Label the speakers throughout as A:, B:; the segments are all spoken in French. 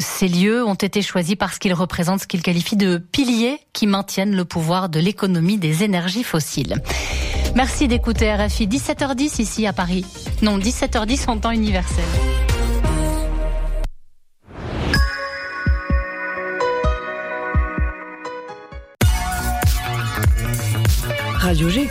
A: ces lieux ont été choisis parce qu'ils représentent ce qu'ils qualifient de piliers qui maintiennent le pouvoir de l'économie des énergies fossiles. Merci d'écouter RFI 17h10 ici à Paris. Non, 17h10 en temps universel.
B: Radio G.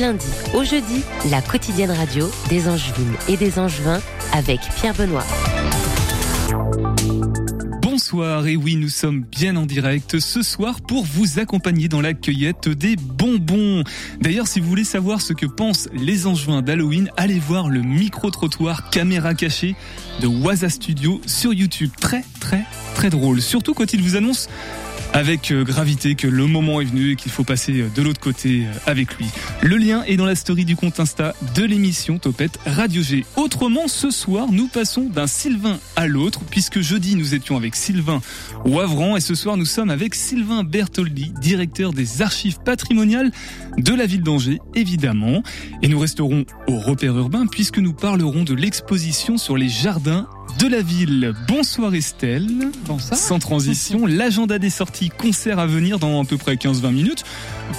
C: lundi au jeudi, la quotidienne radio des Angevines et des Angevins avec Pierre Benoît.
D: Bonsoir, et oui, nous sommes bien en direct ce soir pour vous accompagner dans la cueillette des bonbons. D'ailleurs, si vous voulez savoir ce que pensent les Angevins d'Halloween, allez voir le micro-trottoir caméra cachée de Waza Studio sur YouTube. Très, très, très drôle. Surtout quand il vous annonce avec euh, gravité que le moment est venu et qu'il faut passer euh, de l'autre côté euh, avec lui. Le lien est dans la story du compte Insta de l'émission Topette Radio G. Autrement, ce soir, nous passons d'un Sylvain à l'autre, puisque jeudi nous étions avec Sylvain Wavran et ce soir nous sommes avec Sylvain Bertoldi, directeur des archives patrimoniales de la ville d'Angers, évidemment. Et nous resterons au repère urbain puisque nous parlerons de l'exposition sur les jardins de la ville. Bonsoir Estelle.
E: Bonsoir.
D: Sans transition, l'agenda des sorties concerts à venir dans à peu près 15-20 minutes.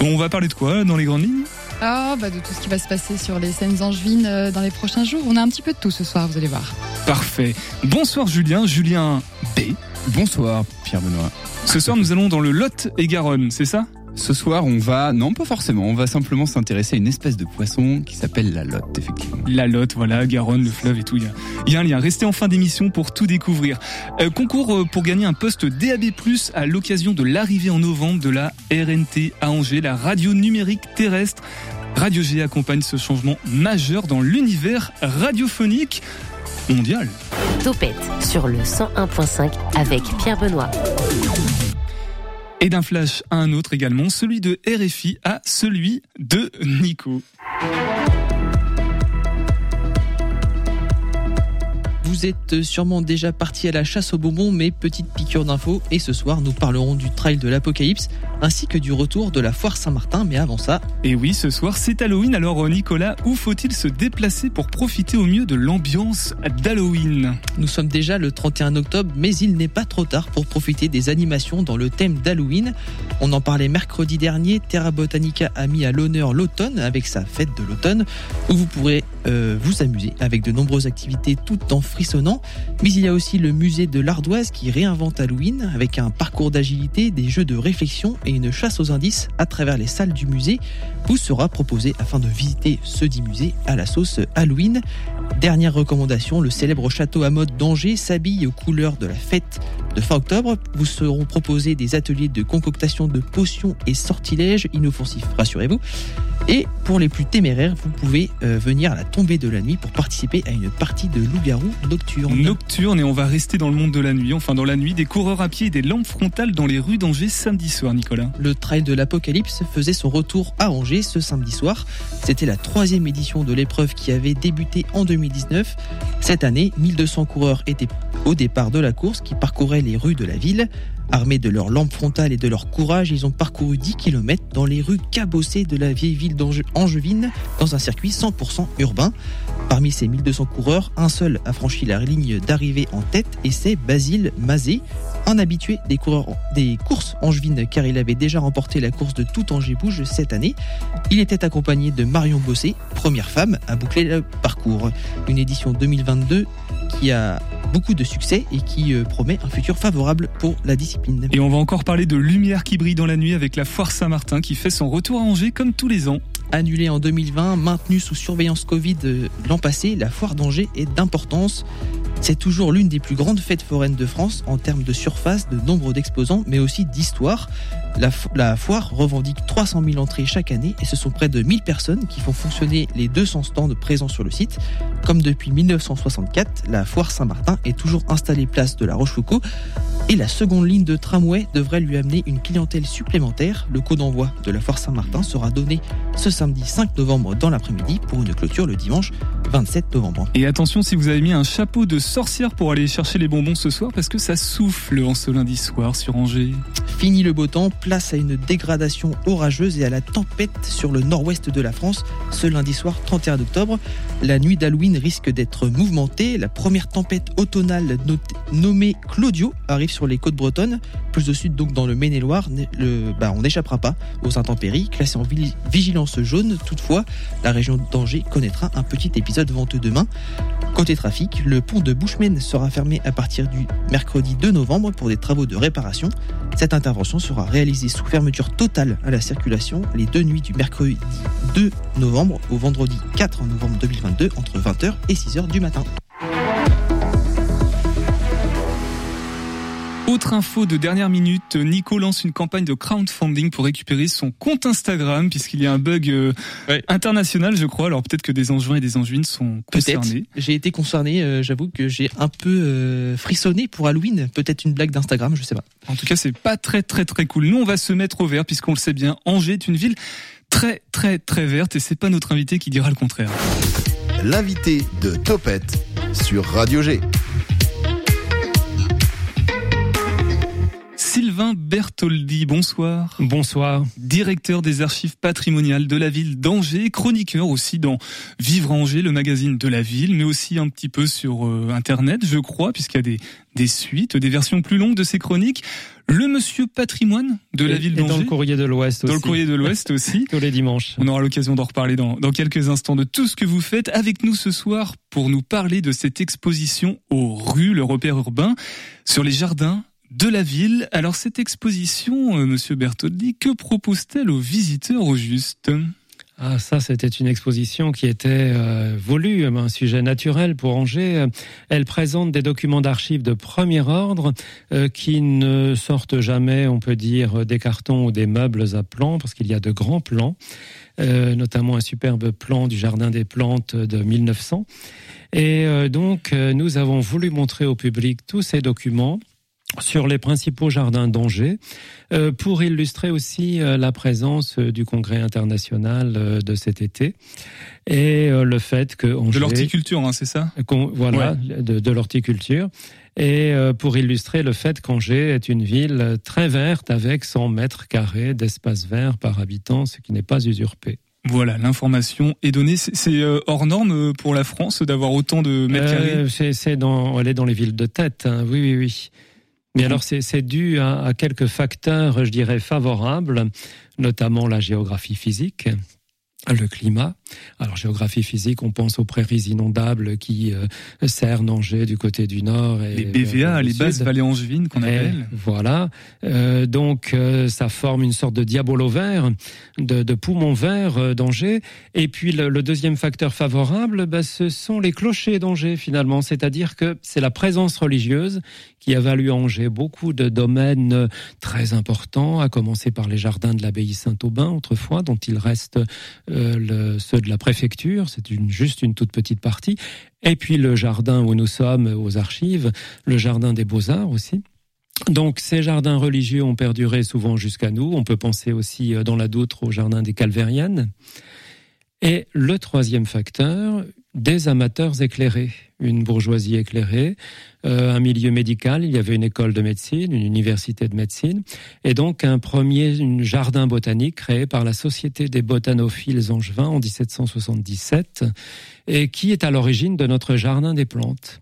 D: Bon, on va parler de quoi dans les grandes lignes?
E: Ah, bah de tout ce qui va se passer sur les scènes angevines euh, dans les prochains jours. On a un petit peu de tout ce soir, vous allez voir.
D: Parfait. Bonsoir Julien, Julien B.
F: Bonsoir Pierre Benoît.
D: Ce soir nous allons dans le Lot et Garonne, c'est ça?
F: Ce soir on va, non pas forcément, on va simplement s'intéresser à une espèce de poisson qui s'appelle la lotte effectivement.
D: La Lotte, voilà, Garonne, le fleuve et tout. Il y a, il y a un lien. Restez en fin d'émission pour tout découvrir. Euh, concours euh, pour gagner un poste DAB+, à l'occasion de l'arrivée en novembre de la RNT à Angers, la radio numérique terrestre. Radio G accompagne ce changement majeur dans l'univers radiophonique mondial.
C: Topette sur le 101.5 avec Pierre Benoît.
D: Et d'un flash à un autre également, celui de RFI à celui de Nico.
G: Vous êtes sûrement déjà parti à la chasse aux bonbons, mais petite piqûre d'infos. Et ce soir, nous parlerons du trail de l'Apocalypse, ainsi que du retour de la foire Saint-Martin. Mais avant ça,
D: Et oui, ce soir c'est Halloween, alors Nicolas, où faut-il se déplacer pour profiter au mieux de l'ambiance d'Halloween?
G: nous sommes déjà le 31 octobre, mais il n'est pas trop tard pour profiter des animations dans le thème d'Halloween. On en parlait mercredi dernier. Terra Botanica a mis à l'honneur l'automne avec sa fête de l'automne, où vous pourrez euh, vous amuser avec de nombreuses activités tout en frissonnant. Mais il y a aussi le musée de l'ardoise qui réinvente Halloween avec un parcours d'agilité, des jeux de réflexion et une chasse aux indices à travers les salles du musée vous sera proposé afin de visiter ce dit musée à la sauce Halloween. Dernière recommandation, le célèbre château à mode d'Angers s'habille aux couleurs de la fête de fin octobre. Vous seront proposés des ateliers de concoctation de potions et sortilèges inoffensifs, rassurez-vous. Et pour les plus téméraires, vous pouvez euh, venir à la tombée de la nuit pour participer à une partie de loup-garou nocturne.
D: Nocturne et on va rester dans le monde de la nuit, enfin dans la nuit, des coureurs à pied et des lampes frontales dans les rues d'Angers samedi soir, Nicolas.
G: Le trail de l'Apocalypse faisait son retour à Angers ce samedi soir. C'était la troisième édition de l'épreuve qui avait débuté en 2019. Cette année, 1200 coureurs étaient au départ de la course qui parcouraient les rues de la ville. Armés de leurs lampes frontales et de leur courage, ils ont parcouru 10 km dans les rues cabossées de la vieille ville d'Ange- angevine dans un circuit 100% urbain. Parmi ces 1200 coureurs, un seul a franchi la ligne d'arrivée en tête et c'est Basile Mazet, un habitué des, courses angevines car il avait déjà remporté la course de tout Angers Bouge cette année. Il était accompagné de Marion Bossé, première femme à boucler le parcours. Une édition 2022 qui a beaucoup de succès et qui euh, promet un futur favorable pour la discipline.
D: Et on va encore parler de lumière qui brille dans la nuit avec la foire Saint-Martin qui fait son retour à Angers comme tous les ans.
G: Annulée en 2020, maintenue sous surveillance Covid euh, l'an passé, la foire d'Angers est d'importance. C'est toujours l'une des plus grandes fêtes foraines de France en termes de surface, de nombre d'exposants, mais aussi d'histoire. La, fo- la foire revendique 300 000 entrées chaque année et ce sont près de 1000 personnes qui font fonctionner les 200 stands présents sur le site. Comme depuis 1964, la foire Saint-Martin est toujours installée place de la Rochefoucauld et la seconde ligne de tramway devrait lui amener une clientèle supplémentaire. Le code d'envoi de la foire Saint-Martin sera donné ce samedi 5 novembre dans l'après-midi pour une clôture le dimanche 27 novembre.
D: Et attention si vous avez mis un chapeau de sorcière pour aller chercher les bonbons ce soir parce que ça souffle en ce lundi soir sur Angers.
G: Fini le beau temps, place à une dégradation orageuse et à la tempête sur le nord-ouest de la France ce lundi soir 31 octobre. La nuit d'Halloween risque d'être mouvementée. La première tempête automnale nommée Claudio arrive sur les côtes bretonnes. Plus de sud donc dans le Maine-et-Loire, bah, on n'échappera pas aux intempéries. Classé en vigilance jaune, toutefois, la région d'Angers connaîtra un petit épisode venteux demain. Côté trafic, le pont de Bouchemen sera fermé à partir du mercredi 2 novembre pour des travaux de réparation. Cette intervention sera réalisée sous fermeture totale à la circulation les deux nuits du mercredi 2 novembre au vendredi 4 novembre 2022 entre 20h et 6h du matin.
D: Autre info de dernière minute, Nico lance une campagne de crowdfunding pour récupérer son compte Instagram puisqu'il y a un bug euh, international, je crois. Alors peut-être que des Angevins et des Angevines sont concernés.
G: J'ai été concerné, euh, j'avoue que j'ai un peu euh, frissonné pour Halloween. Peut-être une blague d'Instagram, je sais pas.
D: En tout cas, c'est pas très très très cool. Nous, on va se mettre au vert puisqu'on le sait bien. Angers est une ville très très très verte et c'est pas notre invité qui dira le contraire.
H: L'invité de Topette sur Radio G.
D: Sylvain Bertoldi, bonsoir.
I: Bonsoir.
D: Directeur des archives patrimoniales de la ville d'Angers, chroniqueur aussi dans Vivre Angers, le magazine de la ville, mais aussi un petit peu sur euh, Internet, je crois, puisqu'il y a des, des suites, des versions plus longues de ces chroniques. Le monsieur patrimoine de la ville d'Angers.
I: Dans le courrier de l'Ouest aussi.
D: Dans le courrier de l'Ouest aussi.
I: Tous les dimanches.
D: On aura l'occasion d'en reparler dans, dans quelques instants de tout ce que vous faites avec nous ce soir pour nous parler de cette exposition aux rues, le repère urbain, sur les jardins de la ville. Alors cette exposition, euh, Monsieur Bertoldi, que propose-t-elle aux visiteurs au juste?
I: Ah, ça, c'était une exposition qui était euh, voulue, un sujet naturel pour Angers. Elle présente des documents d'archives de premier ordre euh, qui ne sortent jamais, on peut dire, des cartons ou des meubles à plans, parce qu'il y a de grands plans, notamment un superbe plan du Jardin des Plantes de 1900. Et donc, nous avons voulu montrer au public tous ces documents sur les principaux jardins d'Angers euh, pour illustrer aussi euh, la présence euh, du congrès international de cet été et le fait que
D: Angers, de l'horticulture hein, c'est ça?
I: Voilà de, de l'horticulture et pour illustrer le fait qu'Angers est une ville très verte avec 100 mètres carrés d'espace vert par habitant ce qui n'est pas usurpé
D: voilà, l'information est donnée. C'est hors norme pour la France d'avoir autant de mètres carrés?
I: c'est dans, elle est dans les villes de tête. Hein. Oui, oui, oui. Mais alors c'est dû à, quelques facteurs, je dirais, favorables, notamment la géographie physique, le climat. Alors géographie physique, on pense aux prairies inondables qui euh, cernent Angers du côté du nord. Et
D: les BVA, les basses vallées angevines qu'on appelle.
I: Voilà. Euh, donc euh, ça forme une sorte de diabolo vert, de, de poumon vert euh, d'Angers. Et puis le, le, deuxième facteur favorable, bah, ce sont les clochers d'Angers finalement. C'est-à-dire que c'est la présence religieuse qui a valu à Angers beaucoup de domaines très importants, à commencer par les jardins de l'abbaye Saint-Aubin autrefois, dont il reste le, ceux de la préfecture, c'est juste une toute petite partie, et puis le jardin où nous sommes aux archives, le jardin des beaux-arts aussi. Donc ces jardins religieux ont perduré souvent jusqu'à nous. On peut penser aussi euh, dans la Doutre au jardin des Calvériennes. Et le troisième facteur, des amateurs éclairés, une bourgeoisie éclairée, euh, un milieu médical, il y avait une école de médecine, une université de médecine, et donc un premier jardin botanique créé par la Société des botanophiles angevins en 1777, et qui est à l'origine de notre jardin des plantes.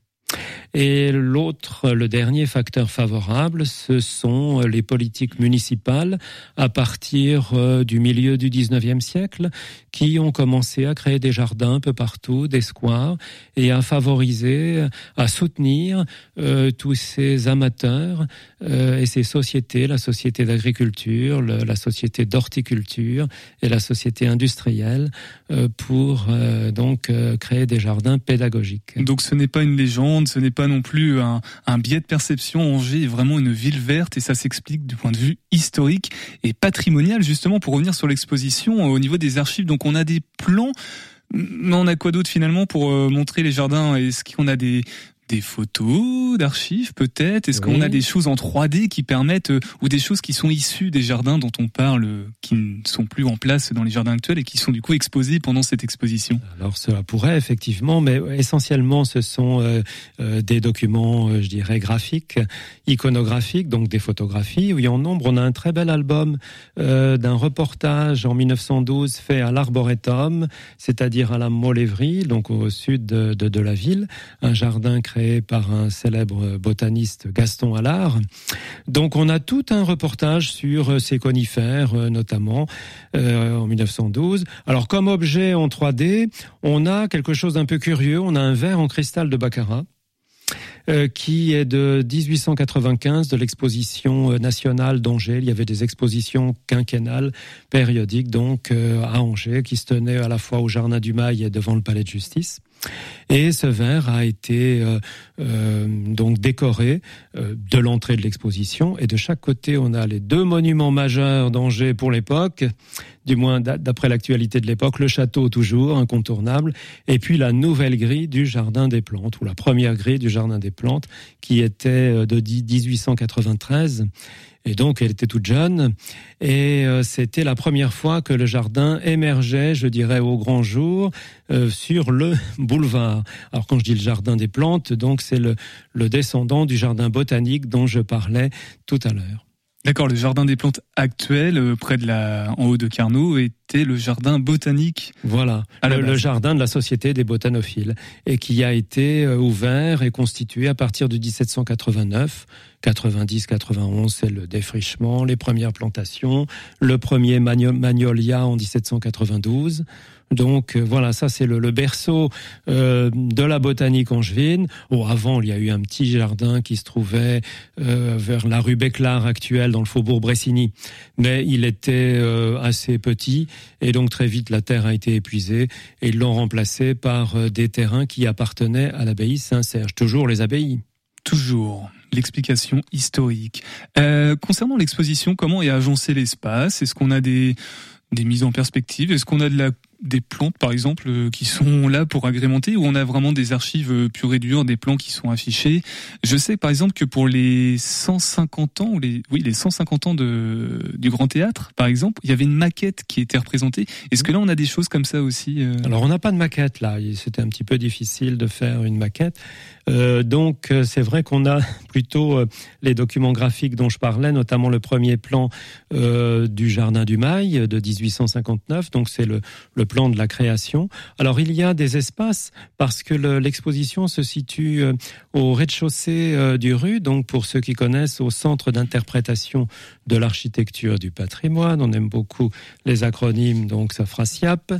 I: Et l'autre, le dernier facteur favorable, ce sont les politiques municipales à partir euh, du milieu du 19e siècle qui ont commencé à créer des jardins un peu partout, des squares, et à favoriser, à soutenir euh, tous ces amateurs euh, et ces sociétés, la société d'agriculture, la société d'horticulture et la société industrielle, pour donc créer des jardins pédagogiques.
D: Donc ce n'est pas une légende, ce n'est pas non plus un, un biais de perception. Angers est vraiment une ville verte et ça s'explique du point de vue historique et patrimonial justement pour revenir sur l'exposition au niveau des archives. Donc on a des plans mais on a quoi d'autre finalement pour euh, montrer les jardins Est-ce qu'on a des des photos d'archives peut-être? Est-ce qu'on
I: Oui.
D: a des choses en 3D qui permettent, euh, ou des choses qui sont issues des jardins dont on parle, euh, qui ne sont plus en place dans les jardins actuels et qui sont du coup exposées pendant cette exposition?
I: Alors cela pourrait effectivement, mais essentiellement ce sont euh, euh, des documents, euh, je dirais, graphiques, iconographiques, donc des photographies. Oui, en nombre, on a un très bel album d'un reportage en 1912 fait à l'Arboretum, c'est-à-dire à la Molévrie, donc au sud de, de, de la ville, un jardin créé par un célèbre botaniste Gaston Allard. Donc on a tout un reportage sur euh, ces conifères, euh, notamment euh, en 1912. Alors comme objet en 3D, on a quelque chose d'un peu curieux. On a un verre en cristal de Baccarat. euh, qui est de 1895 de l'exposition euh, nationale d'Angers. Il y avait des expositions quinquennales périodiques donc euh, à Angers qui se tenaient à la fois au Jardin du Mail et devant le Palais de Justice. Et ce verre a été euh, euh, donc décoré euh, de l'entrée de l'exposition. Et de chaque côté, on a les deux monuments majeurs d'Angers pour l'époque, du moins d'a- d'après l'actualité de l'époque, le château toujours incontournable, et puis la nouvelle grille du Jardin des Plantes, ou la première grille du Jardin des Plantes, qui était euh, de 10 1893. Et donc, elle était toute jeune. Et euh, c'était la première fois que le jardin émergeait, je dirais, au grand jour, euh, sur le boulevard. Alors, quand je dis le jardin des plantes, donc c'est le, le descendant du jardin botanique dont je parlais tout à l'heure.
D: D'accord, le jardin des plantes actuel, euh, près de la, en haut de Carnot, était le jardin botanique.
I: Voilà, le, le jardin de la Société des botanophiles, et qui a été euh, ouvert et constitué à partir de 1789. 90-91, c'est le défrichement, les premières plantations, le premier magno- magnolia en 1792. Donc euh, voilà, ça c'est le, le berceau euh, de la botanique angevine. Oh, avant, il y a eu un petit jardin qui se trouvait euh, vers la rue Béclard actuelle, dans le faubourg Bressigny, mais il était euh, assez petit et donc très vite la terre a été épuisée et ils l'ont remplacé par euh, des terrains qui appartenaient à l'abbaye Saint-Serge, toujours les abbayes.
D: Toujours l'explication historique. Euh, concernant l'exposition, comment est agencé l'espace? Est-ce qu'on a des, des mises en perspective? Est-ce qu'on a de la, des plantes, par exemple, euh, qui sont là pour agrémenter Ou on a vraiment des archives euh, pures et dures, des plans qui sont affichés Je sais, par exemple, que pour les 150 ans, ou les, oui, les 150 ans de, du Grand Théâtre, par exemple, il y avait une maquette qui était représentée. Est-ce que là, on a des choses comme ça aussi euh
I: Alors on n'a pas de maquette là, c'était un petit peu difficile de faire une maquette. Euh, donc euh, c'est vrai qu'on a plutôt euh, les documents graphiques dont je parlais, notamment le premier plan euh, du Jardin du Mail de 1859, donc c'est le, le plan de la création. Alors il y a des espaces parce que le- l'exposition se situe euh, au rez-de-chaussée du rue, donc pour ceux qui connaissent, au centre d'interprétation de l'architecture du patrimoine. On aime beaucoup les acronymes, donc ça fera SIAP.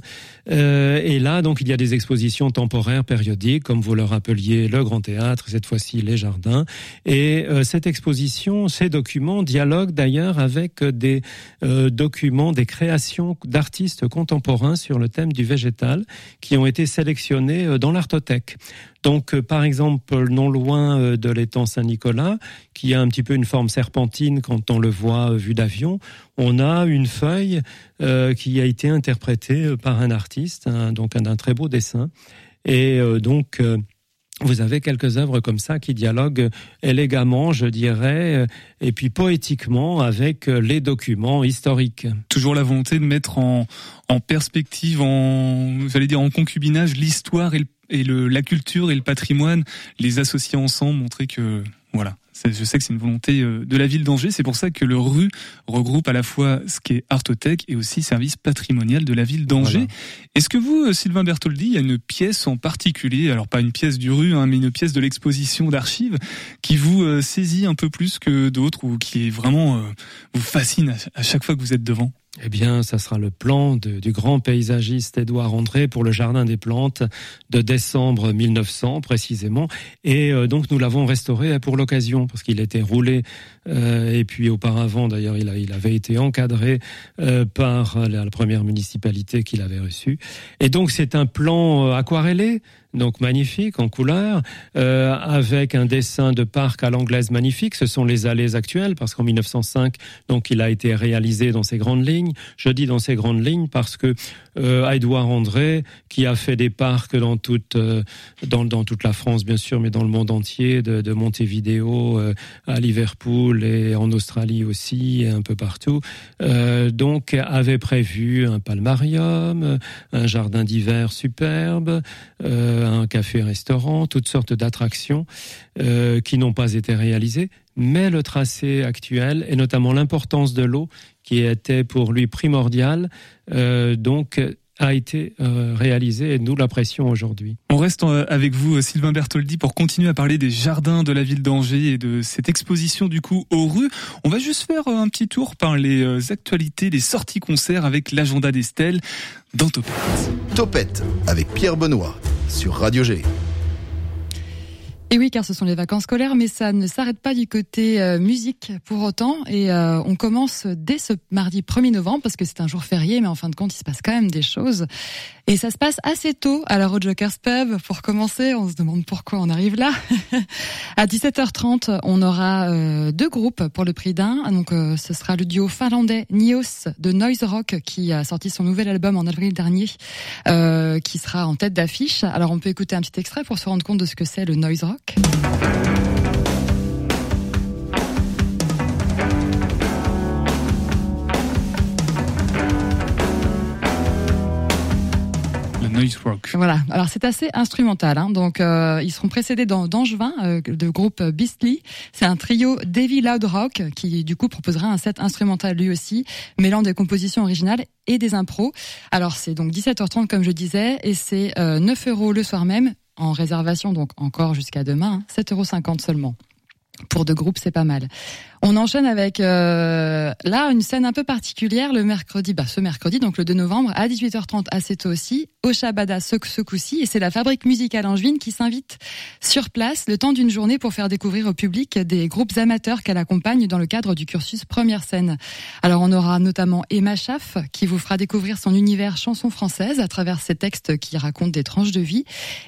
I: Et là, donc, il y a des expositions temporaires périodiques, comme vous le rappeliez, le Grand Théâtre, cette fois-ci les jardins. Et euh, cette exposition, ces documents dialoguent d'ailleurs avec des euh, documents, des créations d'artistes contemporains sur le thème du végétal, qui ont été sélectionnés euh, dans l'Artothèque. Donc, euh, par exemple, non loin euh, de l'étang Saint-Nicolas, qui a un petit peu une forme serpentine quand on le voit euh, vu d'avion, on a une feuille euh, qui a été interprétée euh, par un artiste, donc un, un très beau dessin. Et euh, donc, euh, vous avez quelques œuvres comme ça qui dialoguent élégamment, je dirais, euh, et puis poétiquement avec euh, les documents historiques.
D: toujours la volonté de mettre en, perspective, en, j'allais dire en concubinage, l'histoire et, la culture et le patrimoine, les associer ensemble, montrer que, voilà. Je sais que c'est une volonté euh, de la ville d'Angers. C'est pour ça que le RU regroupe à la fois ce qui est Artothèque et aussi service patrimonial de la ville d'Angers.
I: Voilà.
D: Est-ce que vous, euh, Sylvain Bertoldi, il y a une pièce en particulier, alors pas une pièce du RU, hein, mais une pièce de l'exposition d'archives qui vous euh, saisit un peu plus que d'autres ou qui est vraiment euh, vous fascine à chaque fois que vous êtes devant?
I: Eh bien, ça sera le plan du grand paysagiste Édouard André pour le Jardin des Plantes de décembre 1900 précisément. Et euh, donc, nous l'avons restauré pour l'occasion parce qu'il était roulé euh, et puis auparavant, d'ailleurs, il, avait été encadré euh, par la, première municipalité qu'il avait reçue. Et donc, c'est un plan aquarellé donc magnifique en couleur, euh, avec un dessin de parc à l'anglaise magnifique. Ce sont les allées actuelles, parce qu'en 1905, donc il a été réalisé dans ses grandes lignes. Je dis dans ses grandes lignes parce que euh, Edouard André, qui a fait des parcs dans toute euh, dans, dans toute la France bien sûr, mais dans le monde entier, de, de Montevideo euh, à Liverpool et en Australie aussi, et un peu partout. Euh, donc avait prévu un palmarium, un jardin d'hiver superbe, un café-restaurant, toutes sortes d'attractions qui n'ont pas été réalisées. Mais le tracé actuel, et notamment l'importance de l'eau, qui était pour lui primordiale, donc a été euh, réalisé et nous l'apprécions aujourd'hui.
D: On reste euh, avec vous, euh, Sylvain Bertoldi, pour continuer à parler des jardins de la ville d'Angers et de cette exposition du coup aux rues. On va juste faire un petit tour par les actualités, les sorties concerts avec l'agenda d'Estelle dans Topette.
H: Topette avec Pierre Benoît sur Radio G.
E: Et oui, car ce sont les vacances scolaires, mais ça ne s'arrête pas du côté euh, musique pour autant. Et euh, on commence dès ce mardi 1er novembre, parce que c'est un jour férié, mais en fin de compte, il se passe quand même des choses. Et ça se passe assez tôt à la Road Jokers Pub. Pour commencer, on se demande pourquoi on arrive là. à 17h30, on aura euh, deux groupes pour le prix d'un. Donc ce sera le duo finlandais Nios de Noise Rock, qui a sorti son nouvel album en avril dernier, qui sera en tête d'affiche. Alors on peut écouter un petit extrait pour se rendre compte de ce que c'est le Noise Rock. Voilà. Alors c'est assez instrumental. Hein. Donc euh, ils seront précédés d'Angevin, euh, de groupe Beastly. C'est un trio Davy Loud Rock qui du coup proposera un set instrumental lui aussi, mêlant des compositions originales et des impros. Alors c'est donc 17h30 comme je disais et c'est euh, 9 euros le soir même en réservation, donc encore jusqu'à demain, 7,50 euros seulement. Pour deux groupes, c'est pas mal. On enchaîne avec euh, là une scène un peu particulière le mercredi, bah ce mercredi donc le 2 novembre à 18h30 assez tôt aussi au Shabada ce, coup-ci et c'est la fabrique musicale angevine qui s'invite sur place le temps d'une journée pour faire découvrir au public des groupes amateurs qu'elle accompagne dans le cadre du cursus première scène. Alors on aura notamment Emma Schaff qui vous fera découvrir son univers chanson française à travers ses textes qui racontent des tranches de vie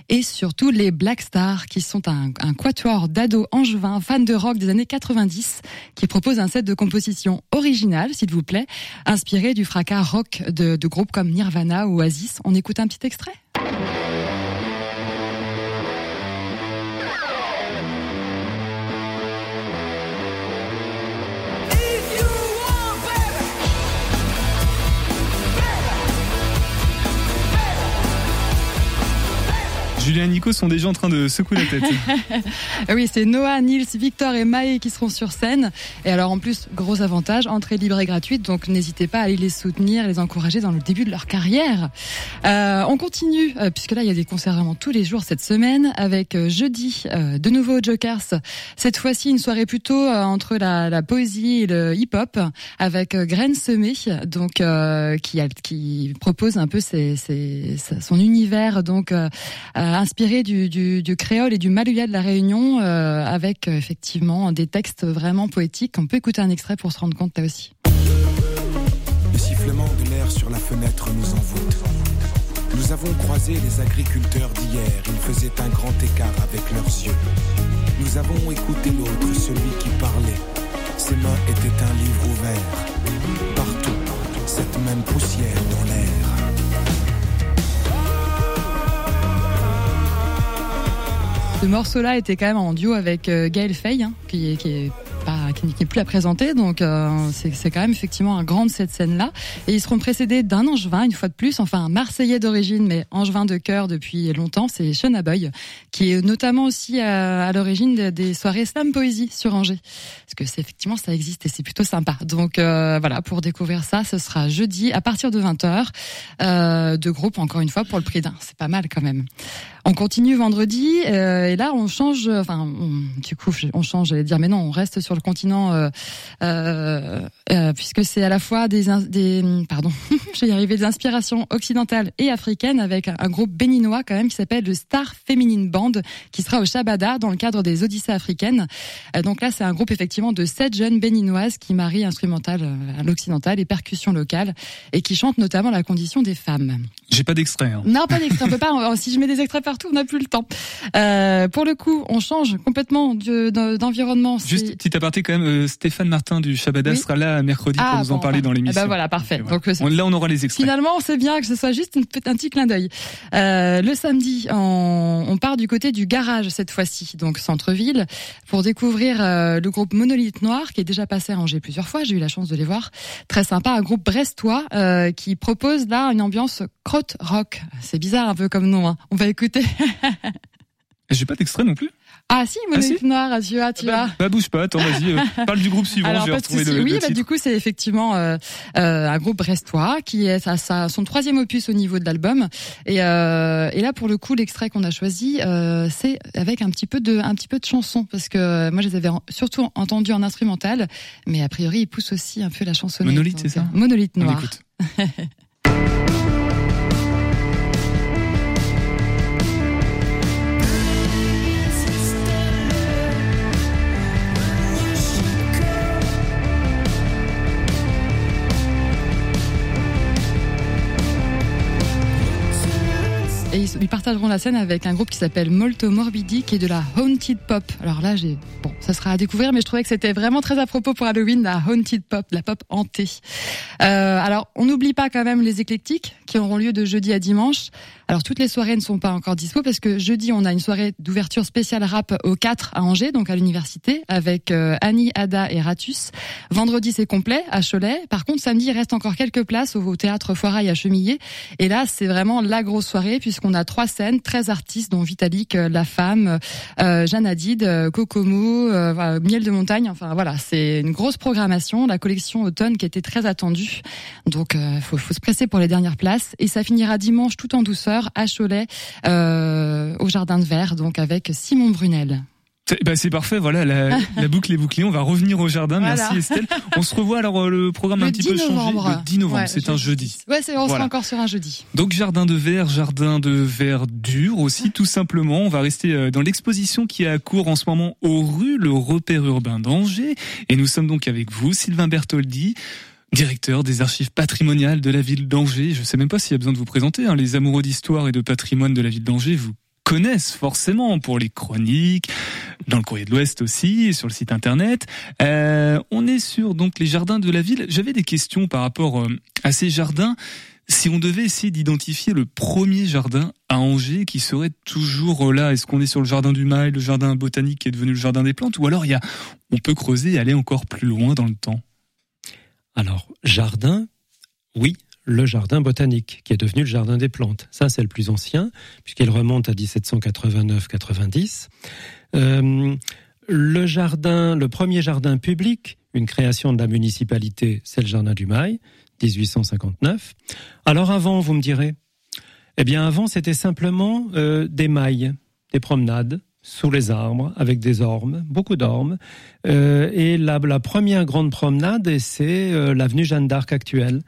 E: et surtout les Black Stars qui sont un, un quatuor d'ados angevins fans de rock des années 90 qui propose un set de compositions originales, s'il vous plaît, inspiré du fracas rock de, groupes comme Nirvana ou Oasis. On écoute un petit extrait
D: Julien et Nico sont déjà en train de secouer la tête.
E: oui, c'est Noah, Nils, Victor et Maë qui seront sur scène. Et alors en plus, gros avantage, entrée libre et gratuite, donc n'hésitez pas à aller les soutenir, les encourager dans le début de leur carrière. Euh, on continue, euh, puisque là il y a des concerts vraiment tous les jours cette semaine, avec euh, jeudi euh, de nouveau Jokers. Cette fois-ci une soirée plutôt euh, entre la, la, poésie et le hip-hop, avec Graine Semée, donc qui, qui propose un peu ses, ses, son univers, donc inspiré du, créole et du maluya de la Réunion, euh, avec euh, effectivement des textes vraiment poétiques. On peut écouter un extrait pour se rendre compte là aussi.
J: Le sifflement de l'air sur la fenêtre nous envoûte. Nous avons croisé les agriculteurs d'hier, ils faisaient un grand écart avec leurs yeux. Nous avons écouté l'autre, celui qui parlait. Ses mains étaient un livre ouvert. Partout, cette même poussière dans l'air.
E: Ce morceau-là était quand même en duo avec euh, Gaël Fay, hein, qui, qui est pas, qui n'est plus à présenter. Donc euh, c'est quand même effectivement un grand de cette scène-là. Et ils seront précédés d'un Angevin, une fois de plus, enfin un Marseillais d'origine, mais Angevin de cœur depuis longtemps, c'est Sean Boy, qui est notamment aussi à, à l'origine de, des soirées slam poésie sur Angers. Parce que c'est effectivement ça existe et c'est plutôt sympa. Donc euh, voilà, pour découvrir ça, ce sera jeudi à partir de 20h. Euh, de groupe, encore une fois, pour le prix d'un. C'est pas mal quand même. On continue vendredi euh, et là on change, enfin on, du coup on change, j'allais dire, mais non, on reste sur le continent euh, euh, puisque c'est à la fois des, des pardon, j'ai arrivé des inspirations occidentales et africaines avec un, un, groupe béninois quand même qui s'appelle le Star Feminine Band qui sera au Shabada dans le cadre des Odyssées africaines. Donc là c'est un groupe effectivement de sept jeunes béninoises qui marient instrumental à l'occidental et percussions locales et qui chantent notamment la condition des femmes.
D: J'ai pas d'extrait. Hein.
E: Non, pas d'extrait. On peut pas. Si je mets des extraits partout, on n'a plus le temps. Euh, pour le coup, on change complètement d'environnement.
D: Juste petit aparté quand même. Euh, Stéphane Martin du Shabada sera là mercredi pour ah, nous en parler dans l'émission.
E: Eh ben voilà, parfait. Donc
D: euh, là, on aura les extraits.
E: Finalement, c'est bien que ce soit juste un petit clin d'œil. Euh, le samedi, on, on, part du côté du garage cette fois-ci, donc centre-ville, pour découvrir euh, le groupe Monolithe Noir qui est déjà passé à Angers plusieurs fois. J'ai eu la chance de les voir. Très sympa, un groupe brestois qui propose là une ambiance crotte rock. C'est bizarre un peu comme nom. Hein. On va écouter.
D: J'ai pas d'extrait non plus.
E: Ah si, Monique ah, Noir, tu vas, tu
D: vas. Bah, bouge pas, attends, vas-y, euh, parle du groupe suivant, Alors, je vais retrouver le,
E: Oui,
D: bah,
E: du coup, c'est effectivement euh, euh, un groupe brestois qui est à sa, son troisième opus au niveau de l'album. Et, et là, pour le coup, l'extrait qu'on a choisi, c'est avec un petit peu de, un petit peu de chanson, parce que moi, je les avais surtout entendus en instrumental, mais a priori, ils poussent aussi un peu la chansonnette.
D: Monolithe, c'est ça
E: Monolithe Noir. Et partageront la scène avec un groupe qui s'appelle Molto Morbidi, qui est de la Haunted Pop. Alors là, j'ai bon, ça sera à découvrir, mais je trouvais que c'était vraiment très à propos pour Halloween, la Haunted Pop, la pop hantée. Euh, alors, on n'oublie pas quand même les éclectiques qui auront lieu de jeudi à dimanche. Alors toutes les soirées ne sont pas encore dispo parce que jeudi on a une soirée d'ouverture spéciale rap au 4 à Angers, donc à l'université, avec euh, Annie, Ada et Ratus. Vendredi c'est complet à Cholet. Par contre samedi il reste encore quelques places au, théâtre Foirail à Chemillé. Et là c'est vraiment la grosse soirée puisqu'on a trois scènes, 13 artistes dont Vitalik, euh, La Femme, euh, Jeanne Hadid, euh, Kokomo, Miel de Montagne. Enfin voilà, c'est une grosse programmation. La collection automne qui était très attendue. Donc faut, faut se presser pour les dernières places. Et ça finira dimanche tout en douceur à Cholet, euh, au Jardin de Verre, donc avec Simon Brunel.
D: Bah c'est parfait, voilà, la, boucle est bouclée. On va revenir au jardin. Merci Estelle. On se revoit alors euh, le programme un petit peu changé. Le 10 novembre, c'est un jeudi.
E: Ouais, on sera encore sur un jeudi.
D: Donc jardin de verre, jardin de verdure aussi, tout simplement. On va rester euh, dans l'exposition qui est à court en ce moment aux rues, le repère urbain d'Angers. Et nous sommes donc avec vous, Sylvain Bertoldi directeur des archives patrimoniales de la ville d'Angers. Je ne sais même pas s'il y a besoin de vous présenter. Hein. Les amoureux d'histoire et de patrimoine de la ville d'Angers vous connaissent forcément pour les chroniques, dans le courrier de l'Ouest aussi, sur le site internet. Euh, on est sur donc les jardins de la ville. J'avais des questions par rapport euh, à ces jardins. Si on devait essayer d'identifier le premier jardin à Angers qui serait toujours là, est-ce qu'on est sur le jardin du Mail, le jardin botanique qui est devenu le jardin des plantes, ou alors il y a, on peut creuser et aller encore plus loin dans le temps?
I: Alors, jardin, oui, le jardin botanique, qui est devenu le jardin des plantes. Ça, c'est le plus ancien, puisqu'il remonte à 1789-90. Euh, le jardin, le premier jardin public, une création de la municipalité, c'est le jardin du Mail, 1859. Alors avant, vous me direz, eh bien avant, c'était simplement euh, des mailles, des promenades, sous les arbres avec des ormes, beaucoup d'ormes. Euh, et la, la, première grande promenade, c'est euh, l'avenue Jeanne d'Arc actuelle,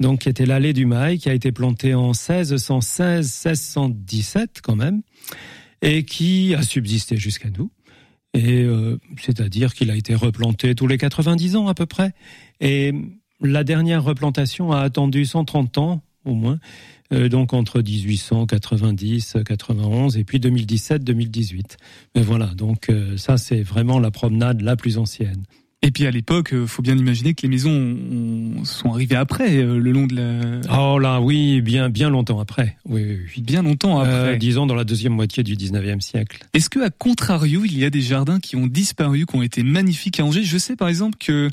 I: donc qui était l'allée du Mail, qui a été plantée en 1616-1617 quand même, et qui a subsisté jusqu'à nous. Et euh, c'est-à-dire qu'il a été replanté tous les 90 ans à peu près. Et la dernière replantation a attendu 130 ans au moins. Euh, donc entre 1890, 91 et puis 2017, 2018. Mais voilà, donc euh, ça c'est vraiment la promenade la plus ancienne.
D: Et puis à l'époque, euh, faut bien imaginer que les maisons sont arrivées après, le long de la.
I: Oh là, oui, bien, bien longtemps après. Oui, oui,
D: bien longtemps après.
I: disons dans la deuxième moitié du 19e siècle.
D: Est-ce que, à contrario, il y a des jardins qui ont disparu, qui ont été magnifiques à Angers? Je sais par exemple que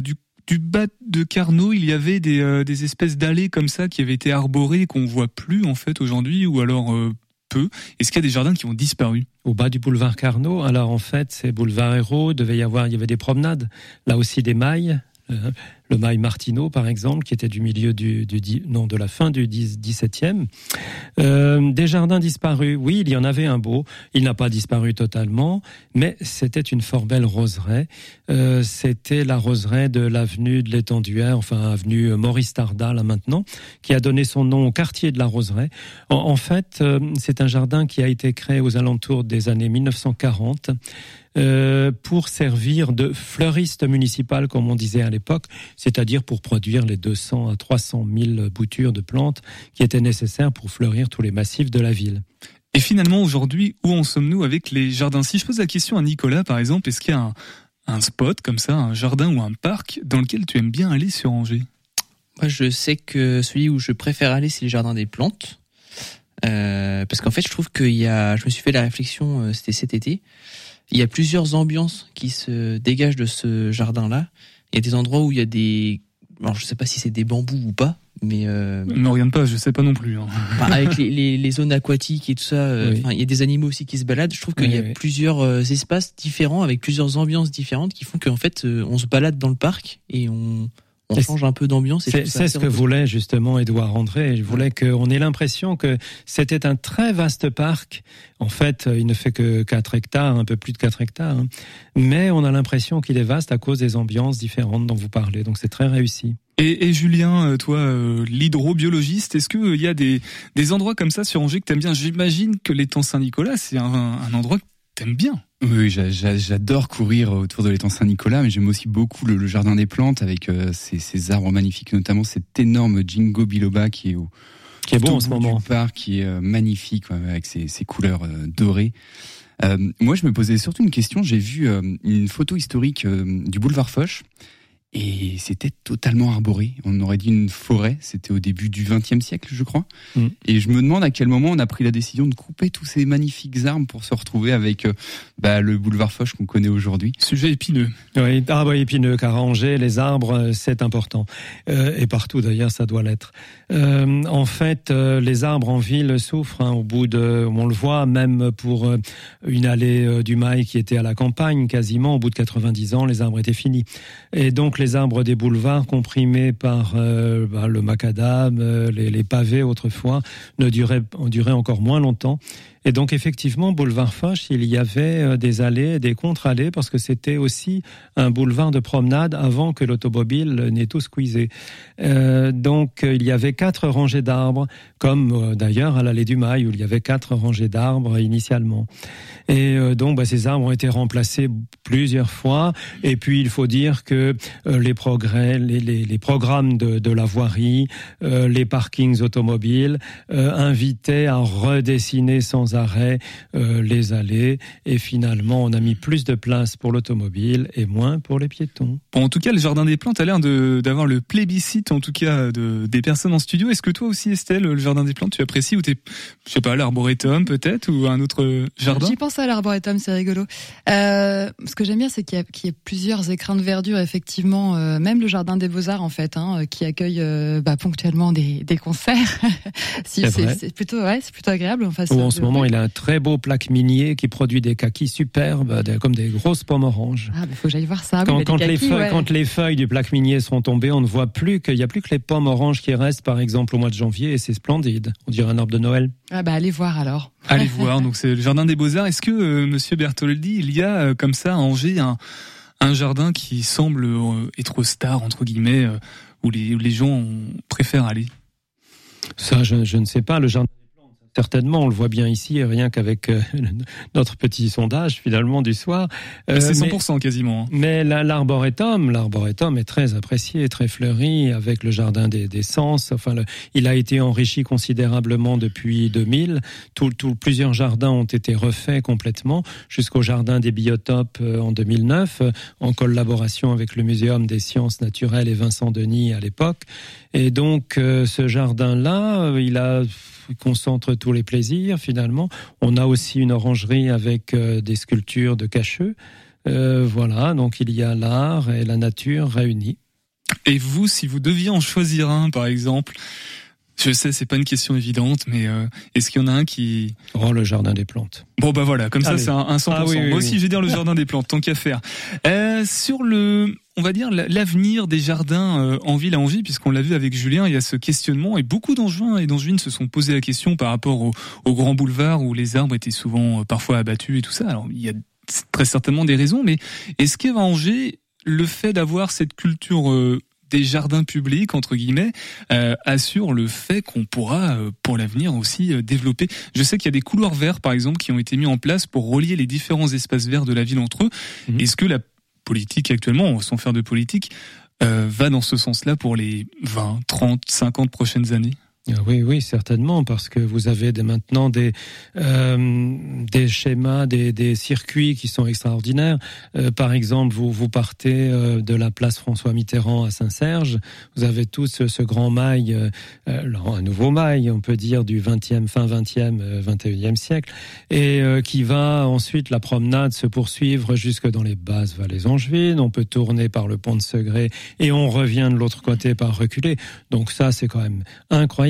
D: du du bas de Carnot, il y avait des, euh, des espèces d'allées comme ça qui avaient été arborées qu'on voit plus en fait aujourd'hui, ou alors euh, peu. Est-ce qu'il y a des jardins qui ont disparu?
I: Au bas du boulevard Carnot, alors en fait, c'est boulevard Hérault, devait y avoir, il y avait des promenades, là aussi des mailles. Euh, le mail Martineau, par exemple, qui était du milieu du, du non de la fin du 17e. Euh, des jardins disparus, oui, il y en avait un beau. Il n'a pas disparu totalement, mais c'était une fort belle roseraie. Euh, c'était la roseraie de l'avenue de l'Étenduère, enfin avenue Maurice Tarda là maintenant, qui a donné son nom au quartier de la roseraie. En, en fait, euh, c'est un jardin qui a été créé aux alentours des années 1940. Euh, pour servir de fleuriste municipal, comme on disait à l'époque, c'est-à-dire pour produire les 200 à 300 000 boutures de plantes qui étaient nécessaires pour fleurir tous les massifs de la ville.
D: Et finalement, aujourd'hui, où en sommes-nous avec les jardins? Si je pose la question à Nicolas, par exemple, est-ce qu'il y a un, un spot comme ça, un jardin ou un parc dans lequel tu aimes bien aller sur Angers
G: Moi, je sais que celui où je préfère aller, c'est les jardins des plantes. Euh, parce qu'en fait, je trouve qu'il y a, je me suis fait la réflexion, euh, c'était cet été, il y a plusieurs ambiances qui se dégagent de ce jardin-là. Il y a des endroits où il y a des, alors je sais pas si c'est des bambous ou pas, mais euh,
D: Ne regarde pas, je sais pas non plus. hein.
G: Enfin, avec les, les, les zones aquatiques et tout ça, euh,
I: Oui.
G: il y a des animaux aussi qui se baladent. Je trouve qu'il
I: Oui,
G: y a
I: oui.
G: plusieurs euh, espaces différents avec plusieurs ambiances différentes qui font qu'en fait euh, on se balade dans le parc et on, on change un peu d'ambiance.
I: C'est ce que voulait justement Édouard André. Il voulait qu'on ait l'impression que c'était un très vaste parc. En fait, il ne fait que 4 hectares, un peu plus de 4 hectares. hein. Mais on a l'impression qu'il est vaste à cause des ambiances différentes dont vous parlez. Donc c'est très réussi.
D: Et, et Julien, euh, toi, euh, l'hydrobiologiste, est-ce qu'il y a des, des endroits comme ça sur Angers que t'aimes bien? J'imagine que l'étang Saint-Nicolas, c'est un, un endroit que t'aimes bien.
F: Oui, j'a- j'a- j'adore courir autour de l'étang Saint-Nicolas, mais j'aime aussi beaucoup le, jardin des plantes avec euh, ces, ces arbres magnifiques, notamment cet énorme Jingo biloba qui est au
I: Qui est bon en ce moment.
F: du parc, qui est euh, magnifique avec ses, ses couleurs euh, dorées. Euh, moi, je me posais surtout une question. J'ai vu une photo historique du boulevard Foch. Et c'était totalement arboré. On aurait dit une forêt. C'était au début du XXe siècle, je crois.
I: Mm.
F: Et je me demande à quel moment on a pris la décision de couper tous ces magnifiques arbres pour se retrouver avec euh, bah, le boulevard Foch qu'on connaît aujourd'hui.
D: Sujet épineux.
I: Oui, arbres épineux, car à Angers, les arbres, euh, c'est important. Euh, et partout d'ailleurs, ça doit l'être. Euh, en fait, euh, les arbres en ville souffrent hein, au bout de, on le voit même pour euh, une allée euh, du Mail qui était à la campagne, quasiment au bout de 90 ans, les arbres étaient finis. Et donc les arbres des boulevards, comprimés par bah, le macadam, les, les pavés autrefois, ne duraient, duraient encore moins longtemps. Et donc effectivement, boulevard Foch, il y avait euh, des allées, des contre-allées, parce que c'était aussi un boulevard de promenade avant que l'automobile n'ait tout squeezé. Euh, donc euh, il y avait quatre rangées d'arbres, comme euh, d'ailleurs à l'allée du Mail où il y avait quatre rangées d'arbres initialement. Et donc bah, ces arbres ont été remplacés plusieurs fois. Et puis il faut dire que les progrès, les, les, les programmes de, de la voirie, les parkings automobiles invitaient à redessiner sans arrêt euh, les allées. Et finalement, on a mis plus de place pour l'automobile et moins pour les piétons.
D: Bon, en tout cas, le jardin des plantes a l'air d'avoir le plébiscite, en tout cas, de, des personnes en studio. Est-ce que toi aussi, Estelle, le jardin des plantes, tu apprécies ou t'es, je sais pas, l'arboretum peut-être ou un autre jardin?
E: J'y pense à l'arboretum, c'est rigolo. Euh, ce que j'aime bien, c'est qu'il y, a- y ait plusieurs écrins de verdure, effectivement. euh, même le jardin des beaux-arts, en fait, hein, euh, qui accueille euh, bah, ponctuellement des, des concerts. si,
I: C'est
E: plutôt, ouais, c'est plutôt agréable. En face
I: en ce moment, il a un très beau plaque minier qui produit des kakis superbes, des- comme des grosses pommes oranges.
E: Ah, il faut que j'aille voir ça.
I: Quand, les feuilles,
E: ouais.
I: quand les feuilles du plaque minier sont tombées, on ne voit plus qu'il n'y a plus que les pommes oranges qui restent, par exemple, au mois de janvier, et c'est splendide. On dirait un arbre de Noël.
E: Ah, bah, allez voir alors.
D: Allez voir, donc c'est le jardin des beaux-arts. Est-ce que, euh, monsieur Bertoldi, il y a euh, comme ça à Angers un, un jardin qui semble euh, être star, entre guillemets, euh, où, les, où les gens préfèrent aller?
I: Ça, je, je ne sais pas. Le jardin certainement, on le voit bien ici, rien qu'avec euh, notre petit sondage finalement du soir. Euh,
D: C'est
I: mais-
D: 100% quasiment. hein.
I: Mais la- l'arboretum, l'arboretum est très apprécié, très fleuri, avec le jardin des, des sens. Enfin, le- il a été enrichi considérablement depuis 2000. Tout, tout- plusieurs jardins ont été refaits complètement, jusqu'au jardin des biotopes euh, en 2009, euh, en collaboration avec le Muséum des sciences naturelles et Vincent Denis à l'époque. Et donc, ce jardin-là, il a il concentre tous les plaisirs finalement. On a aussi une orangerie avec euh, des sculptures de cacheux. Euh, voilà, donc il y a l'art et la nature réunis.
D: Et vous, si vous deviez en choisir un, par exemple, je sais, c'est pas une question évidente, mais euh, est-ce qu'il y en a un qui...
I: Oh, le jardin des plantes.
D: Bon, bah voilà, comme ça, c'est un, un 100%.
I: Ah oui, oui,
D: Moi aussi,
I: oui.
D: je vais dire le jardin des plantes, tant qu'à faire. Euh, sur le, on va dire, la- l'avenir des jardins euh, en ville à Angers, puisqu'on l'a vu avec Julien, il y a ce questionnement, et beaucoup d'Angevins et d'Angevines se sont posé la question par rapport au, au grand boulevard où les arbres étaient souvent euh, parfois abattus et tout ça. Alors, il y a très certainement des raisons, mais est-ce qu'à Angers, le fait d'avoir cette culture euh, des jardins publics entre guillemets euh, assure le fait qu'on pourra euh, pour l'avenir aussi euh, développer. Je sais qu'il y a des couloirs verts par exemple qui ont été mis en place pour relier les différents espaces verts de la ville entre eux.
I: Mhm.
D: Est-ce que la politique actuellement, sans faire de politique, euh, va dans ce sens-là pour les 20, 30, 50 prochaines années?
I: Oui, oui, certainement, parce que vous avez maintenant des euh, des schémas, des, des circuits qui sont extraordinaires. Euh, par exemple, vous vous partez euh, de la place François Mitterrand à Saint-Serge, vous avez tout ce, ce grand mail, euh, euh, un nouveau mail, on peut dire du 20e, fin 20e, euh, 21e siècle, et euh, qui va ensuite la promenade se poursuivre jusque dans les basses vallées angevines. On peut tourner par le pont de Segré et on revient de l'autre côté par reculer. Donc ça, c'est quand même incroyable.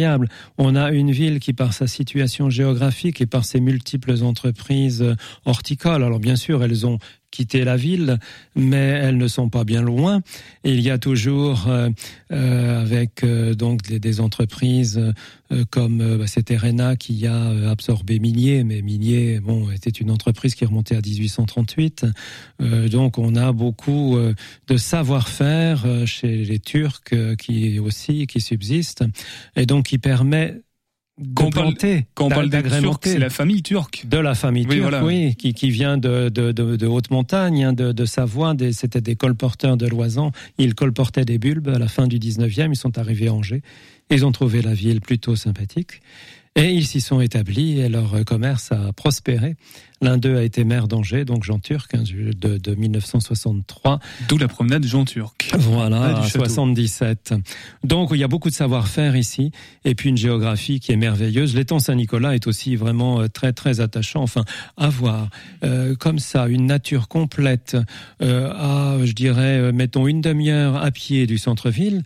I: On a une ville qui, par sa situation géographique et par ses multiples entreprises euh, horticoles, alors bien sûr, elles ont quitté la ville, mais elles ne sont pas bien loin. Il y a toujours, euh, euh, avec euh, donc des, des entreprises euh, comme euh, bah, Rena qui a euh, absorbé Minier, mais Minier, bon, était une entreprise qui remontait à 1838. Euh, donc on a beaucoup de savoir-faire chez les Turcs qui aussi qui subsistent et donc qui permet
D: Quand on parle-
I: planter,
D: Quand on parle des Turcs,
I: d'agrémenter
D: c'est la famille turque.
I: de la famille
D: Oui,
I: turque,
D: voilà.
I: oui, qui, qui vient de, de, de, de haute montagne, hein, de, de Savoie. C'était des colporteurs de loisans. Ils colportaient des bulbes à la fin du 19e. Ils sont arrivés à Angers. Ils ont trouvé la ville plutôt sympathique. Et ils s'y sont établis et leur commerce a prospéré. L'un d'eux a été maire d'Angers, donc Jean Turc, hein, de, de 1963
D: D'où la promenade Jean Turc.
I: voilà,
D: Ah, du
I: à
D: château.
I: 77. Donc il y a beaucoup de savoir-faire ici, et puis une géographie qui est merveilleuse. L'étang Saint-Nicolas est aussi vraiment euh, très très attachant. Enfin, avoir euh, comme ça une nature complète euh, à, je dirais, euh, mettons une demi-heure à pied du centre-ville,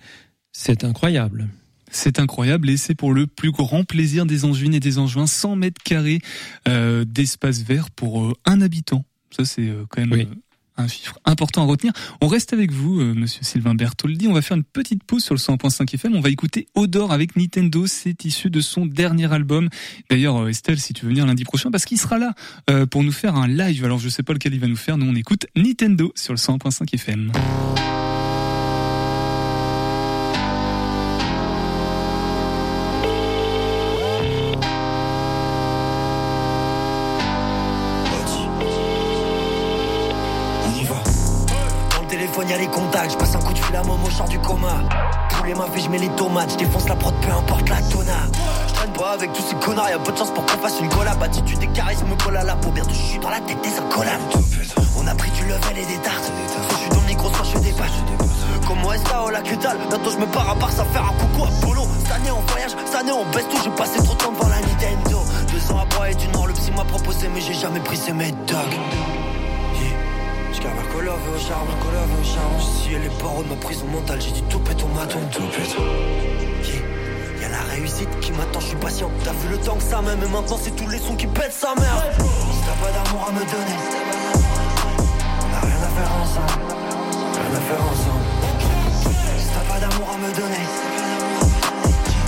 I: c'est incroyable.
D: C'est incroyable et c'est pour le plus grand plaisir des Angevines et des Angevins, 100 mètres carrés euh, d'espace vert pour euh, un habitant. Ça, c'est euh, quand même
I: Oui.
D: un chiffre important à retenir. On reste avec vous, monsieur Sylvain Bertoldi. On va faire une petite pause sur le 100.5 FM. On va écouter Odor avec Nintendo. C'est issu de son dernier album. D'ailleurs, Estelle, si tu veux venir lundi prochain, parce qu'il sera là pour nous faire un live. Alors, je sais pas lequel il va nous faire. Nous, on écoute Nintendo sur le 100.5 FM.
K: Les contacts. Je passe un coup de fil à Momo, je du coma. Poulet ma vie, je mets les tomates. Je défonce la prod, peu importe la tona. Je pas avec tous ces connards. Y'a peu de chance pour qu'on fasse une collab. Attitude et charisme me colle à la peau. Bientôt, je suis dans la tête des incollables. On a pris du level et des tartes. Je suis dans le micro, soit je pages. Comme Westa, oh la que dalle. Bientôt, je me pars à part ça faire un coucou à Polo. Cette année, on voyage. Cette année, on baisse tout. J'ai passé trop de temps devant la Nintendo. Deux ans à bois et du Nord. Le psy m'a proposé, mais j'ai jamais pris ses médocs. Au charbon. Si elle est paro de ma prison mentale, j'ai dit tout pète au maton. Tout pète. Yeah. Y'a la réussite qui m'attend, je suis patient. T'as vu le temps que ça met, mais maintenant c'est tous les sons qui pètent sa mère. Si t'as pas d'amour à me donner, on a rien à faire ensemble. Rien à faire ensemble. Si t'as pas d'amour à me donner,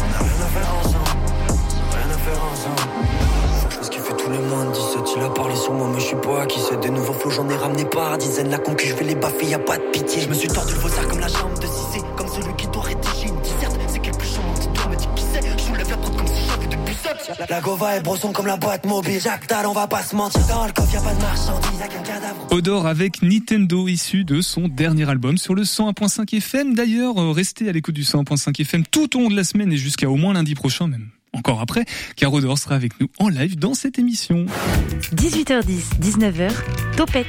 K: on a rien à faire ensemble. Rien à faire ensemble. Tous les moins de 17 Il a parlé sur moi mais je suis pas qui c'est Des nouveaux flots j'en ai ramené par dizaines. La concu je vais les baffer y a pas de pitié. Je me suis tordu le faussaire comme la chambre de Cissé Comme celui qui doit rédiger une disserte C'est quel plus chaud mon me dit qui c'est. Je soulève la prod comme si j'avais des pucettes La, la gova est brosson comme la boîte mobile. Jacques Dalle on va pas se mentir. Dans le coffre y a pas de marchandises Y'a qu'un cadavre.
D: Odor avec Nintendo issu de son dernier album sur le 101.5 FM. D'ailleurs, euh, restez à l'écoute du 101.5 FM tout au long de la semaine et jusqu'à au moins lundi prochain même. Encore après, car Odor sera avec nous en live dans cette émission.
L: 18h10, 19h, Topette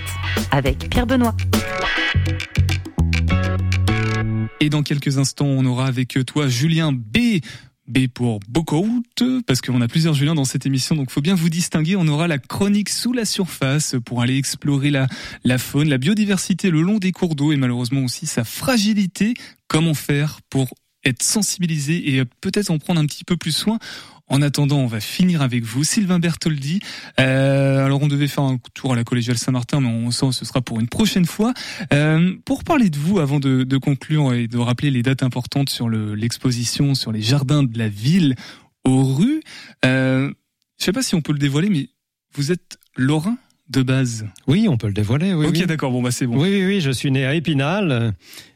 L: avec Pierre Benoît.
D: Et dans quelques instants, on aura avec toi Julien B. B pour Bocout, parce qu'on a plusieurs Julien dans cette émission, donc faut bien vous distinguer. On aura la chronique sous la surface pour aller explorer la, la faune, la biodiversité le long des cours d'eau et malheureusement aussi sa fragilité. Comment faire pour être sensibilisé et peut-être en prendre un petit peu plus soin en attendant, on va finir avec vous, Sylvain Bertoldi. Euh, alors, on devait faire un tour à la collégiale Saint-Martin, mais on sent que ce sera pour une prochaine fois. Euh, pour parler de vous, avant de, conclure et de rappeler les dates importantes sur le, l'exposition sur les jardins de la ville aux rues, euh, je sais pas si on peut le dévoiler, mais vous êtes lorrain de base
I: Oui, on peut le dévoiler. Oui,
D: ok,
I: oui.
D: d'accord. Bon, bah c'est bon.
I: Oui, oui, oui, je suis né à Épinal euh,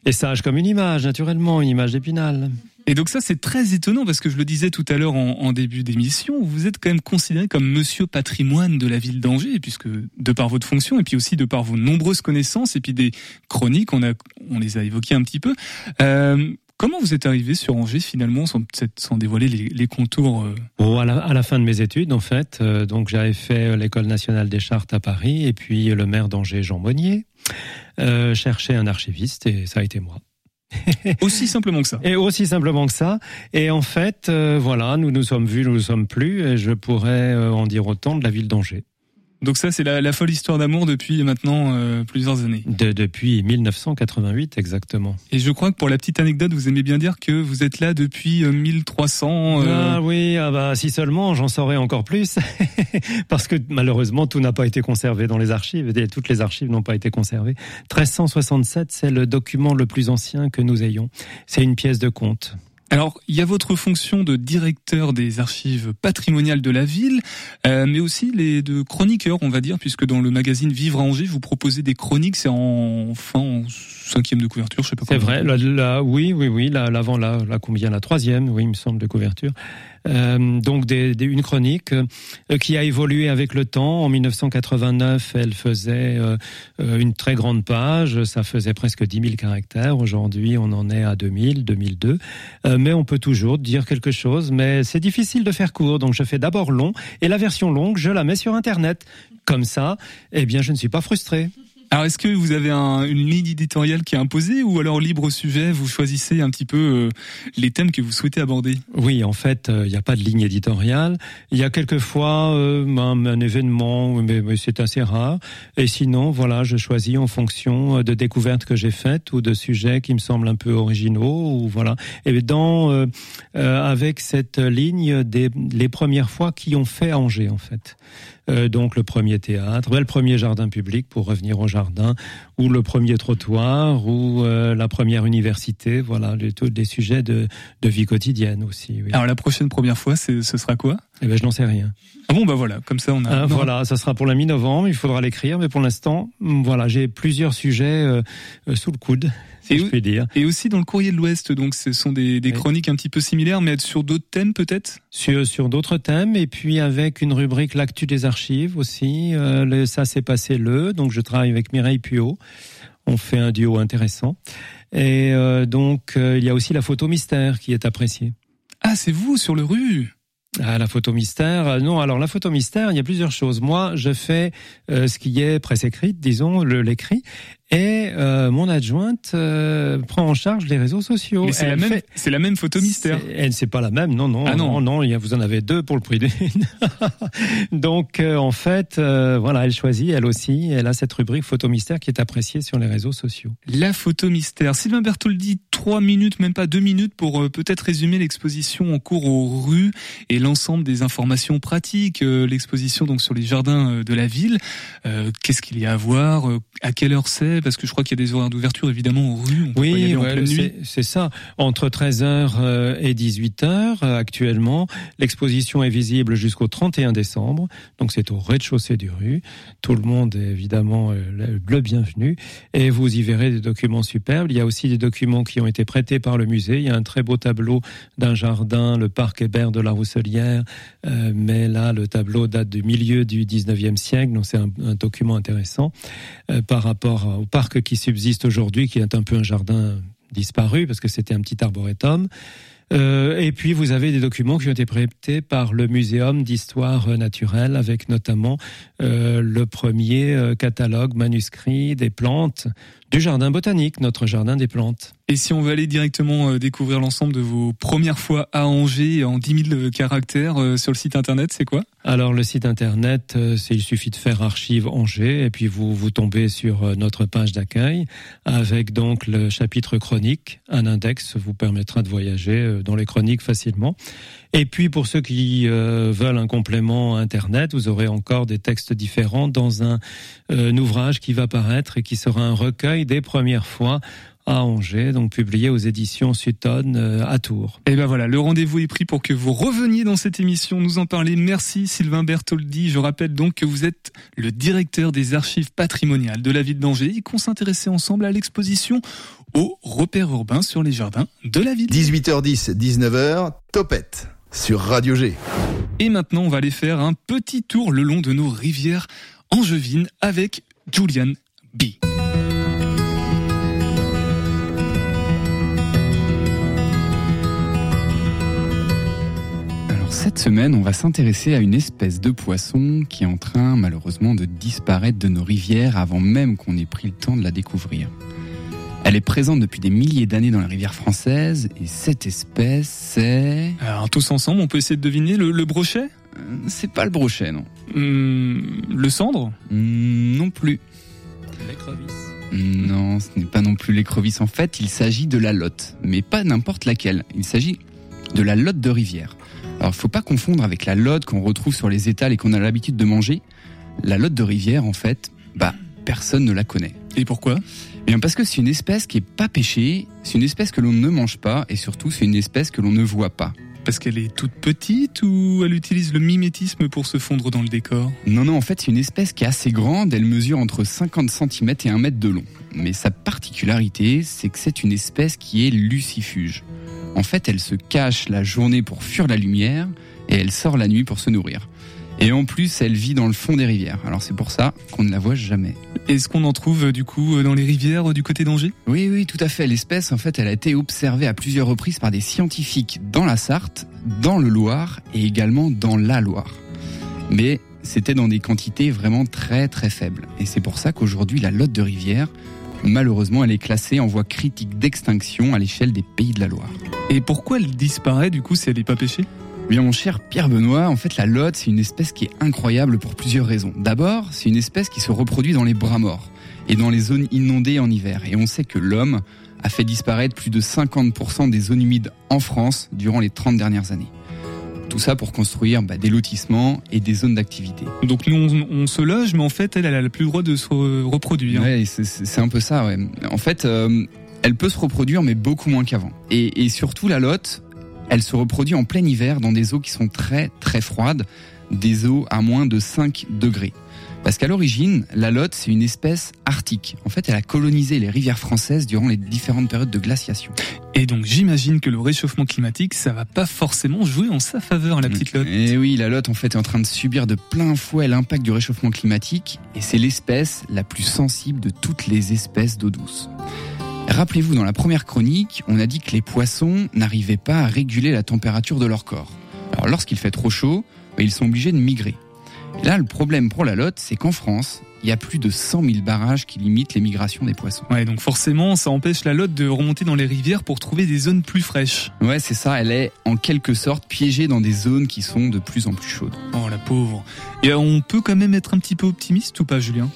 I: et sage comme une image, naturellement, une image d'Épinal.
D: Et donc ça, c'est très étonnant parce que je le disais tout à l'heure en, en début d'émission, vous êtes quand même considéré comme monsieur patrimoine de la ville d'Angers, puisque de par votre fonction et puis aussi de par vos nombreuses connaissances et puis des chroniques, on a, on les a évoquées un petit peu. Euh, Comment vous êtes arrivé sur Angers finalement, sans, sans dévoiler les, les contours euh
I: Bon, à la, à la fin de mes études, en fait, euh, donc j'avais fait euh, l'école nationale des chartes à Paris, et puis le maire d'Angers, Jean Monnier, euh, cherchait un archiviste, et ça a été moi.
D: Aussi simplement que ça.
I: Et aussi simplement que ça. Et en fait, euh, voilà, nous nous sommes vus, nous ne sommes plus, et je pourrais en dire autant de la ville d'Angers.
D: Donc ça, c'est la, la folle histoire d'amour depuis maintenant euh, plusieurs années.
I: De, depuis 1988, exactement.
D: Et je crois que pour la petite anecdote, vous aimez bien dire que vous êtes là depuis euh, 1300. euh,
I: Ah oui, ah bah si seulement, j'en saurais encore plus, parce que malheureusement tout n'a pas été conservé dans les archives, et toutes les archives n'ont pas été conservées. 1367, c'est le document le plus ancien que nous ayons. C'est une pièce de compte.
D: Alors, il y a votre fonction de directeur des archives patrimoniales de la ville, euh, mais aussi les de chroniqueur, on va dire, puisque dans le magazine Vivre à Angers, vous proposez des chroniques, c'est en fin en cinquième de couverture, je sais pas.
I: C'est vrai, la- oui, oui, oui, la- l'avant, la, la, combien, la troisième, oui, il me semble, de couverture. Euh, donc des, des- une chronique euh, qui a évolué avec le temps. En 1989, elle faisait euh, une très grande page, ça faisait presque 10 000 caractères. Aujourd'hui, on en est à 2000, 2002. Euh, mais on peut toujours dire quelque chose, mais c'est difficile de faire court. Donc je fais d'abord long, et la version longue, je la mets sur Internet. Comme ça, eh bien, je ne suis pas frustré.
D: Alors, est-ce que vous avez un- une ligne éditoriale qui est imposée, ou alors libre sujet, vous choisissez un petit peu euh, les thèmes que vous souhaitez aborder?
I: Oui, en fait, euh, il n'y a pas de ligne éditoriale. Il y a quelquefois euh, un, événement, mais, mais c'est assez rare. Et sinon, voilà, je choisis en fonction euh, de découvertes que j'ai faites ou de sujets qui me semblent un peu originaux. Ou voilà. Et dans euh, avec cette ligne des les premières fois qui ont fait Angers, en fait. Euh, donc le premier théâtre, ben, le premier jardin public pour revenir au jardin, ou le premier trottoir, ou euh, la première université. Voilà, les, tous des sujets de, vie quotidienne aussi.
D: Alors, la prochaine première fois, ce sera quoi?
I: Eh ben, je n'en sais rien.
D: Ah bon, bah voilà, comme ça on a.
I: Ah, voilà, ça sera pour la mi-novembre. Il faudra l'écrire, mais pour l'instant, mm, voilà, j'ai plusieurs sujets euh, euh, sous le coude, si
D: Et
I: je puis dire.
D: Et aussi dans le courrier de l'Ouest, donc ce sont des, des
I: Oui.
D: chroniques un petit peu similaires, mais sur d'autres thèmes peut-être?
I: Sur, sur d'autres thèmes, et puis avec une rubrique l'actu des archives aussi. Euh, le, ça s'est passé le, donc je travaille avec Mireille Puot. On fait un duo intéressant. Et euh, donc il y a aussi la photo mystère qui est appréciée.
D: Ah, c'est vous sur le rue?
I: Ah, la photo mystère. euh, Non, alors la photo mystère, il y a plusieurs choses. Moi, je fais euh, ce qui est presse écrite, disons, l'écrit, et euh, mon adjointe euh, prend en charge les réseaux sociaux.
D: Mais c'est la
I: fait-
D: la même photo mystère.
I: Elle, c'est pas la même, non, non,
D: Ah non.
I: non, non, il y a- vous en avez deux pour le prix d'une. Donc, euh, en fait, euh, voilà, elle choisit, elle aussi, elle a cette rubrique photo mystère qui est appréciée sur les réseaux sociaux.
D: La photo mystère. Sylvain Bertoldi, trois minutes, même pas deux minutes, pour euh, peut-être résumer l'exposition en cours aux rues et l'ensemble des informations pratiques. Euh, l'exposition donc sur les jardins de la ville. Euh, Qu'est-ce qu'il y a à voir À quelle heure c'est Parce que je crois qu'il y a des horaires d'ouverture évidemment aux rues. On
I: Oui, ouais, c'est ça. Entre 13h euh, et 18h euh, actuellement, l'exposition est visible jusqu'au 31 décembre. Donc c'est au rez-de-chaussée du rue. Tout le monde est évidemment euh, le le bienvenu. Et vous y verrez des documents superbes. Il y a aussi des documents qui ont été prêtés par le musée. Il y a un très beau tableau d'un jardin, le parc Hébert de la Rousselière. Euh, mais là, le tableau date du milieu du 19e siècle. Donc c'est un, un document intéressant euh, par rapport au parc qui subsiste aujourd'hui, qui est un peu un jardin disparu parce que c'était un petit arboretum. Euh, et puis vous avez des documents qui ont été prêtés par le Muséum d'histoire naturelle, avec notamment euh, le premier euh, catalogue manuscrit des plantes du jardin botanique, notre jardin des plantes.
D: Et si on veut aller directement euh, découvrir l'ensemble de vos premières fois à Angers en 10 000 caractères euh, sur le site internet, c'est quoi?
I: Alors le site internet, euh, c'est il suffit de faire archive Angers et puis vous vous tombez sur euh, notre page d'accueil avec donc le chapitre chronique. Un index vous permettra de voyager euh, dans les chroniques facilement. Et puis pour ceux qui euh, veulent un complément internet, vous aurez encore des textes différents dans un, euh, un ouvrage qui va paraître et qui sera un recueil des premières fois à Angers, donc publié aux éditions Sutton euh, à Tours.
D: Et ben voilà, le rendez-vous est pris pour que vous reveniez dans cette émission, nous en parler. Merci Sylvain Bertoldi. Je rappelle donc que vous êtes le directeur des archives patrimoniales de la ville d'Angers et qu'on s'intéressait ensemble à l'exposition au repère urbain sur les jardins de la ville.
H: 18h10, 19h, Topette sur Radio G.
D: Et maintenant, on va aller faire un petit tour le long de nos rivières angevines avec Julian B.
F: Alors cette semaine, on va s'intéresser à une espèce de poisson qui est en train malheureusement de disparaître de nos rivières avant même qu'on ait pris le temps de la découvrir. Elle est présente depuis des milliers d'années dans la rivière française et cette espèce c'est...
D: Alors tous ensemble, on peut essayer de deviner le, le brochet?
F: Euh, C'est pas le brochet, non.
D: Hum, Le cendre?
F: Hmm, non plus.
I: L'écrevisse.
F: Non, ce n'est pas non plus l'écrevisse. En fait, il s'agit de la lotte, mais pas n'importe laquelle. Il s'agit de la lotte de rivière. Alors, faut pas confondre avec la lotte qu'on retrouve sur les étals et qu'on a l'habitude de manger. La lotte de rivière, en fait, bah, personne ne la connaît.
D: Et pourquoi?
F: Bien, parce que c'est une espèce qui est pas pêchée, c'est une espèce que l'on ne mange pas, et surtout, c'est une espèce que l'on ne voit pas.
D: Parce qu'elle est toute petite ou elle utilise le mimétisme pour se fondre dans le décor?
F: Non, non, en fait, c'est une espèce qui est assez grande. Elle mesure entre 50 cm et 1 mètre de long. Mais sa particularité, c'est que c'est une espèce qui est lucifuge. En fait, elle se cache la journée pour fuir la lumière et elle sort la nuit pour se nourrir. Et en plus, elle vit dans le fond des rivières. Alors c'est pour ça qu'on ne la voit jamais.
D: Est-ce qu'on en trouve euh, du coup euh, dans les rivières euh, du côté d'Angers?
F: Oui, oui, tout à fait. L'espèce, en fait, elle a été observée à plusieurs reprises par des scientifiques dans la Sarthe, dans le Loir et également dans la Loire. Mais c'était dans des quantités vraiment très très faibles. Et c'est pour ça qu'aujourd'hui, la lotte de rivière, malheureusement, elle est classée en voie critique d'extinction à l'échelle des pays de la Loire.
D: Et pourquoi elle disparaît du coup si elle n'est pas pêchée?
F: Bien mon cher Pierre Benoît, en fait la lotte c'est une espèce qui est incroyable pour plusieurs raisons. D'abord, c'est une espèce qui se reproduit dans les bras morts et dans les zones inondées en hiver. Et on sait que l'homme a fait disparaître plus de 50% des zones humides en France durant les 30 dernières années. Tout ça pour construire bah, des lotissements et des zones d'activité.
D: Donc nous on, on se loge, mais en fait elle, elle a le plus droit de se re- reproduire.
F: Ouais, c'est un peu ça. Ouais. En fait, euh, elle peut se reproduire, mais beaucoup moins qu'avant. Et, et surtout, la lotte, elle se reproduit en plein hiver dans des eaux qui sont très très froides, des eaux à moins de 5 degrés. Parce qu'à l'origine, la lotte, c'est une espèce arctique. En fait, elle a colonisé les rivières françaises durant les différentes périodes de glaciation.
D: Et donc j'imagine que le réchauffement climatique, ça va pas forcément jouer en sa faveur la petite lotte.
F: Et oui, la lotte en fait est en train de subir de plein fouet l'impact du réchauffement climatique et c'est l'espèce la plus sensible de toutes les espèces d'eau douce. Rappelez-vous, dans la première chronique, on a dit que les poissons n'arrivaient pas à réguler la température de leur corps. Alors lorsqu'il fait trop chaud, bah, ils sont obligés de migrer. Et là, le problème pour la lotte, c'est qu'en France, il y a plus de 100 000 barrages qui limitent les migrations des poissons.
D: Ouais, donc forcément, ça empêche la lotte de remonter dans les rivières pour trouver des zones plus fraîches.
F: Ouais, c'est ça, elle est en quelque sorte piégée dans des zones qui sont de plus en plus chaudes.
D: Oh la pauvre. Et on peut quand même être un petit peu optimiste ou pas, Julien?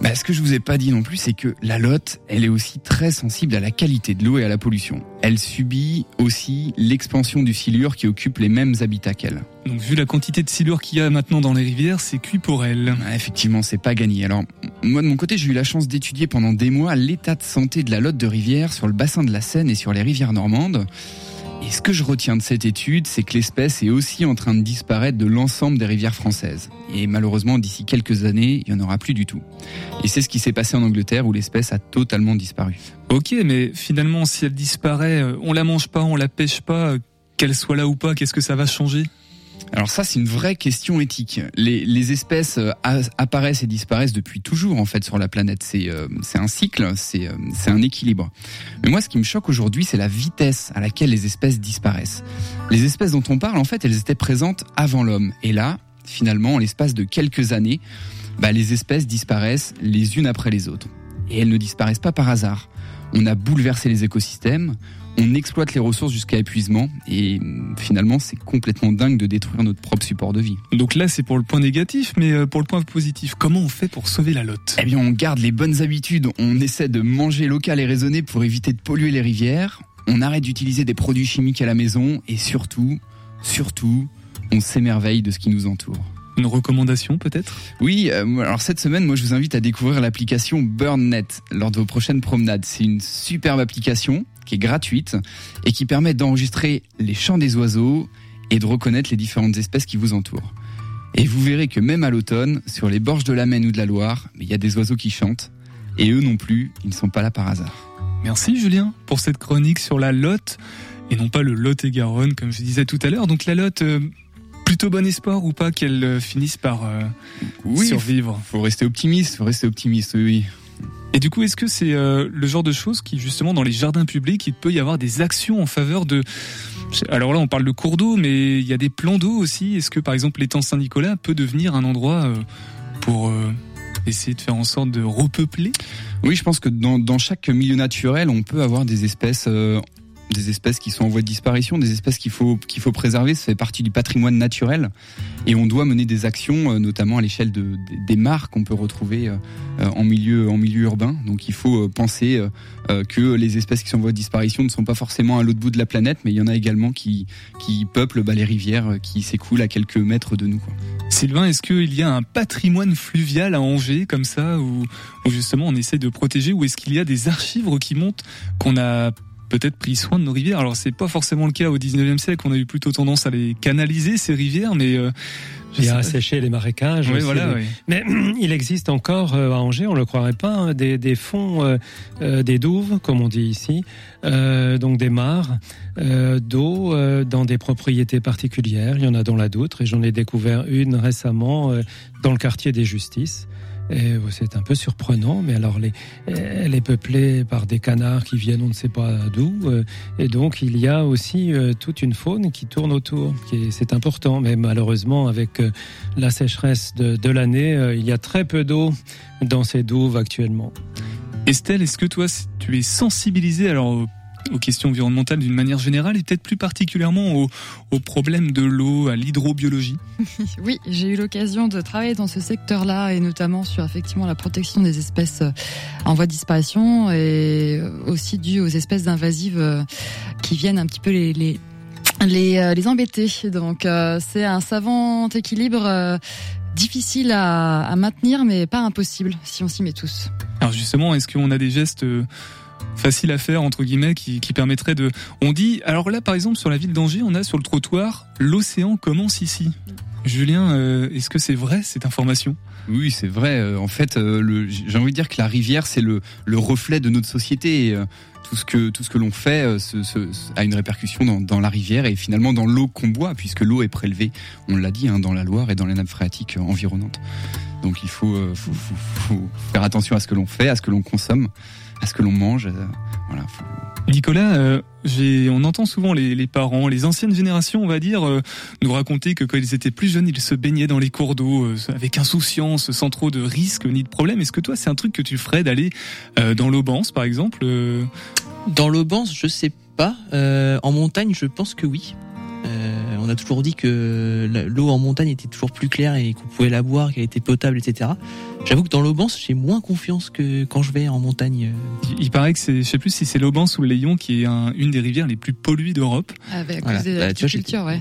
F: Bah, ce que je vous ai pas dit non plus, c'est que la lotte, elle est aussi très sensible à la qualité de l'eau et à la pollution. Elle subit aussi l'expansion du silure qui occupe les mêmes habitats qu'elle.
D: Donc vu la quantité de silure qu'il y a maintenant dans les rivières, c'est cuit pour elle.
F: Ah, Effectivement, c'est pas gagné. Alors, moi de mon côté, j'ai eu la chance d'étudier pendant des mois l'état de santé de la lotte de rivière sur le bassin de la Seine et sur les rivières normandes. Et ce que je retiens de cette étude, c'est que l'espèce est aussi en train de disparaître de l'ensemble des rivières françaises. Et malheureusement, d'ici quelques années, il y en aura plus du tout. Et c'est ce qui s'est passé en Angleterre où l'espèce a totalement disparu.
D: Ok, mais finalement, si elle disparaît, euh, on la mange pas, on la pêche pas, euh, qu'elle soit là ou pas, qu'est-ce que ça va changer?
F: Alors ça, c'est une vraie question éthique. Les, les espèces euh, apparaissent et disparaissent depuis toujours en fait sur la planète. C'est euh, un cycle, c'est euh, un équilibre. Mais moi, ce qui me choque aujourd'hui, c'est la vitesse à laquelle les espèces disparaissent. Les espèces dont on parle, en fait, elles étaient présentes avant l'homme. Et là, finalement, en l'espace de quelques années, bah, les espèces disparaissent les unes après les autres. Et elles ne disparaissent pas par hasard. On a bouleversé les écosystèmes, on exploite les ressources jusqu'à épuisement, et hum, finalement, c'est complètement dingue de détruire notre propre support de vie.
D: Donc là, c'est pour le point négatif, mais euh, pour le point positif, comment on fait pour sauver la lotte?
F: Eh bien, on garde les bonnes habitudes, on essaie de manger local et raisonné pour éviter de polluer les rivières, on arrête d'utiliser des produits chimiques à la maison, et surtout, surtout, on s'émerveille de ce qui nous entoure.
D: Une recommandation peut-être?
F: Oui, euh, alors cette semaine, moi je vous invite à découvrir l'application BurnNet lors de vos prochaines promenades. C'est une superbe application qui est gratuite et qui permet d'enregistrer les chants des oiseaux et de reconnaître les différentes espèces qui vous entourent. Et vous verrez que même à l'automne, sur les borges de la Maine ou de la Loire, il y a des oiseaux qui chantent. Et eux non plus, ils ne sont pas là par hasard.
D: Merci Julien pour cette chronique sur la Lotte et non pas le Lot et Garonne comme je disais tout à l'heure. Donc la Lotte, euh, plutôt bon espoir ou pas qu'elle euh, finisse par euh,
F: Oui,
D: survivre?
F: Faut rester optimiste, faut rester optimiste, oui.
D: Et du coup, est-ce que c'est euh, le genre de choses qui, justement, dans les jardins publics, il peut y avoir des actions en faveur de... Alors là, on parle de cours d'eau, mais il y a des plans d'eau aussi. Est-ce que, par exemple, l'étang Saint-Nicolas peut devenir un endroit euh, pour euh, essayer de faire en sorte de repeupler?
F: Oui, je pense que dans, dans chaque milieu naturel, on peut avoir des espèces, euh, des espèces qui sont en voie de disparition, des espèces qu'il faut qu'il faut préserver. Ça fait partie du patrimoine naturel, et on doit mener des actions, euh, notamment à l'échelle de, des- mares qu'on peut retrouver euh, euh, en milieu en milieu urbain. Donc, il faut penser que les espèces qui sont en voie de disparition ne sont pas forcément à l'autre bout de la planète, mais il y en a également qui qui peuplent bah, les rivières qui s'écoulent à quelques mètres de nous. Quoi.
D: Sylvain, est-ce qu'il y a un patrimoine fluvial à Angers comme ça, où, où justement on essaie de protéger, ou est-ce qu'il y a des archives qui montrent qu'on a peut-être pris soin de nos rivières Alors c'est pas forcément le cas au 19e siècle, on a eu plutôt tendance à les canaliser ces rivières, mais euh, je
I: Il y
D: sais
I: a
D: pas.
I: asséché les marécages.
D: Oui, voilà, oui.
I: Mais il existe encore euh, à Angers, on le croirait pas, hein, des, des fonds, euh, euh, des douves, comme on dit ici, euh, donc des mares euh, d'eau euh, dans des propriétés particulières. Il y en a dans la Doutre et j'en ai découvert une récemment euh, dans le quartier des Justices. C'est un peu surprenant, mais alors les, elle est peuplée par des canards qui viennent on ne sait pas d'où, euh, et donc il y a aussi euh, toute une faune qui tourne autour. C'est important, mais malheureusement avec euh, la sécheresse de, de l'année, il y a très peu d'eau dans ces douves actuellement.
D: Estelle, est-ce que toi tu es sensibilisée alors aux- questions environnementales d'une manière générale et peut-être plus particulièrement aux, problèmes de l'eau, à l'hydrobiologie
E: Oui, j'ai eu l'occasion de travailler dans ce secteur-là et notamment sur effectivement la protection des espèces euh, en voie de disparition et euh, aussi dû aux espèces invasives euh, qui viennent un petit peu les les les, les embêter. Donc euh, c'est un savant équilibre euh, difficile à, à maintenir mais pas impossible si on s'y met tous.
D: Alors justement, est-ce qu'on a des gestes euh, faciles à faire entre guillemets qui, qui permettraient de On dit alors là par exemple sur la ville d'Angers, on a sur le trottoir l'océan commence ici. Julien, euh, est-ce que c'est vrai cette information?
F: Oui, c'est vrai. Euh, En fait, euh, j'ai envie de dire que la rivière, c'est le, le reflet de notre société. Euh, tout ce que tout ce que l'on fait se- se- a une répercussion dans, dans la rivière et finalement dans l'eau qu'on boit, puisque l'eau est prélevée, on l'a dit, hein, dans la Loire et dans les nappes phréatiques environnantes. Donc il faut, faut, faut- faut faire attention à ce que l'on fait, à ce que l'on consomme, à ce que l'on mange. euh, voilà. faut-
D: Nicolas, euh, j'ai, on entend souvent les, les parents, les anciennes générations, on va dire, euh, nous raconter que quand ils étaient plus jeunes, ils se baignaient dans les cours d'eau euh, avec insouciance, sans trop de risques ni de problèmes. Est-ce que toi, c'est un truc que tu ferais d'aller euh, dans l'Aubance, par exemple euh,
G: Dans l'Aubance, je sais pas. Euh, en montagne, je pense que oui. On a toujours dit que l'eau en montagne était toujours plus claire et qu'on pouvait la boire, qu'elle était potable, etc. J'avoue que dans l'Aubance, j'ai moins confiance que quand je vais en montagne.
D: il, il paraît que c'est, je sais plus si c'est l'Aubance ou le Layon qui est un- une des rivières les plus polluées d'Europe.
E: Avec, à
G: Voilà.
E: cause de
G: Bah,
E: la
G: vois,
E: viticulture, ouais.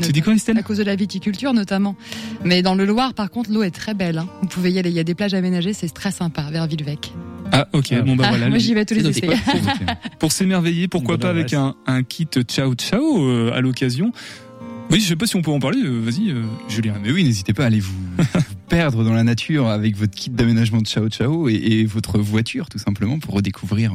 D: Tu dis quoi, Estelle
E: À cause de la viticulture notamment. Mais dans le Loir, par contre, l'eau est très belle. hein. Vous pouvez y aller. Il y a des plages aménagées, c'est très sympa, vers Villevec.
D: Ah ok, bon bah
E: Ah,
D: voilà.
E: moi, j'y vais tous les essais.
D: pour s'émerveiller, pourquoi pas avec un, un kit ciao ciao euh, à l'occasion. Oui, je sais pas si on peut en parler. euh, Vas-y, euh, Julien.
F: Mais oui, n'hésitez pas à aller vous, vous perdre dans la nature avec votre kit d'aménagement de Ciao Ciao et, et votre voiture, tout simplement, pour redécouvrir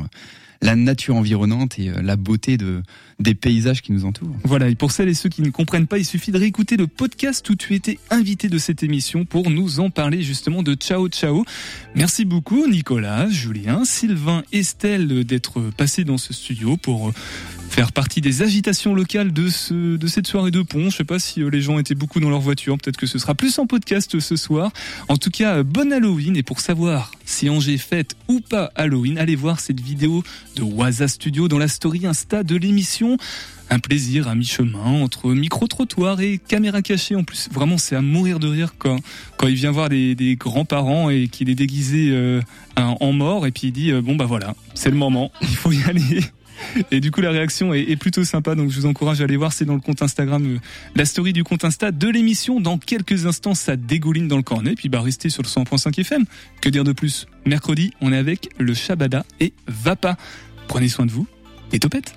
F: la nature environnante et euh, la beauté de, des paysages qui nous entourent.
D: Voilà, et pour celles et ceux qui ne comprennent pas, il suffit de réécouter le podcast où tu étais invité de cette émission pour nous en parler justement de Ciao Ciao. Merci beaucoup Nicolas, Julien, Sylvain, Estelle d'être passés dans ce studio pour faire partie des agitations locales de ce de cette soirée de pont. Je sais pas si euh, les gens étaient beaucoup dans leur voiture, peut-être que ce sera plus en podcast ce soir. En tout cas, euh, bon Halloween et pour savoir si Angers fête ou pas Halloween, allez voir cette vidéo de Waza Studio dans la story Insta de l'émission. Un plaisir à mi-chemin entre micro-trottoir et caméra cachée. En plus, vraiment, c'est à mourir de rire quand, quand il vient voir des, des grands-parents et qu'il est déguisé euh, en mort et puis il dit euh, bon bah voilà, c'est le moment, il faut y aller. Et du coup, la réaction est, plutôt sympa, donc je vous encourage à aller voir. C'est dans le compte Instagram, euh, la story du compte Insta de l'émission. Dans quelques instants, ça dégouline dans le cornet. Puis bah, restez sur le 100.5 FM. Que dire de plus? Mercredi, on est avec le Shabada et Vapa. Prenez soin de vous et topette.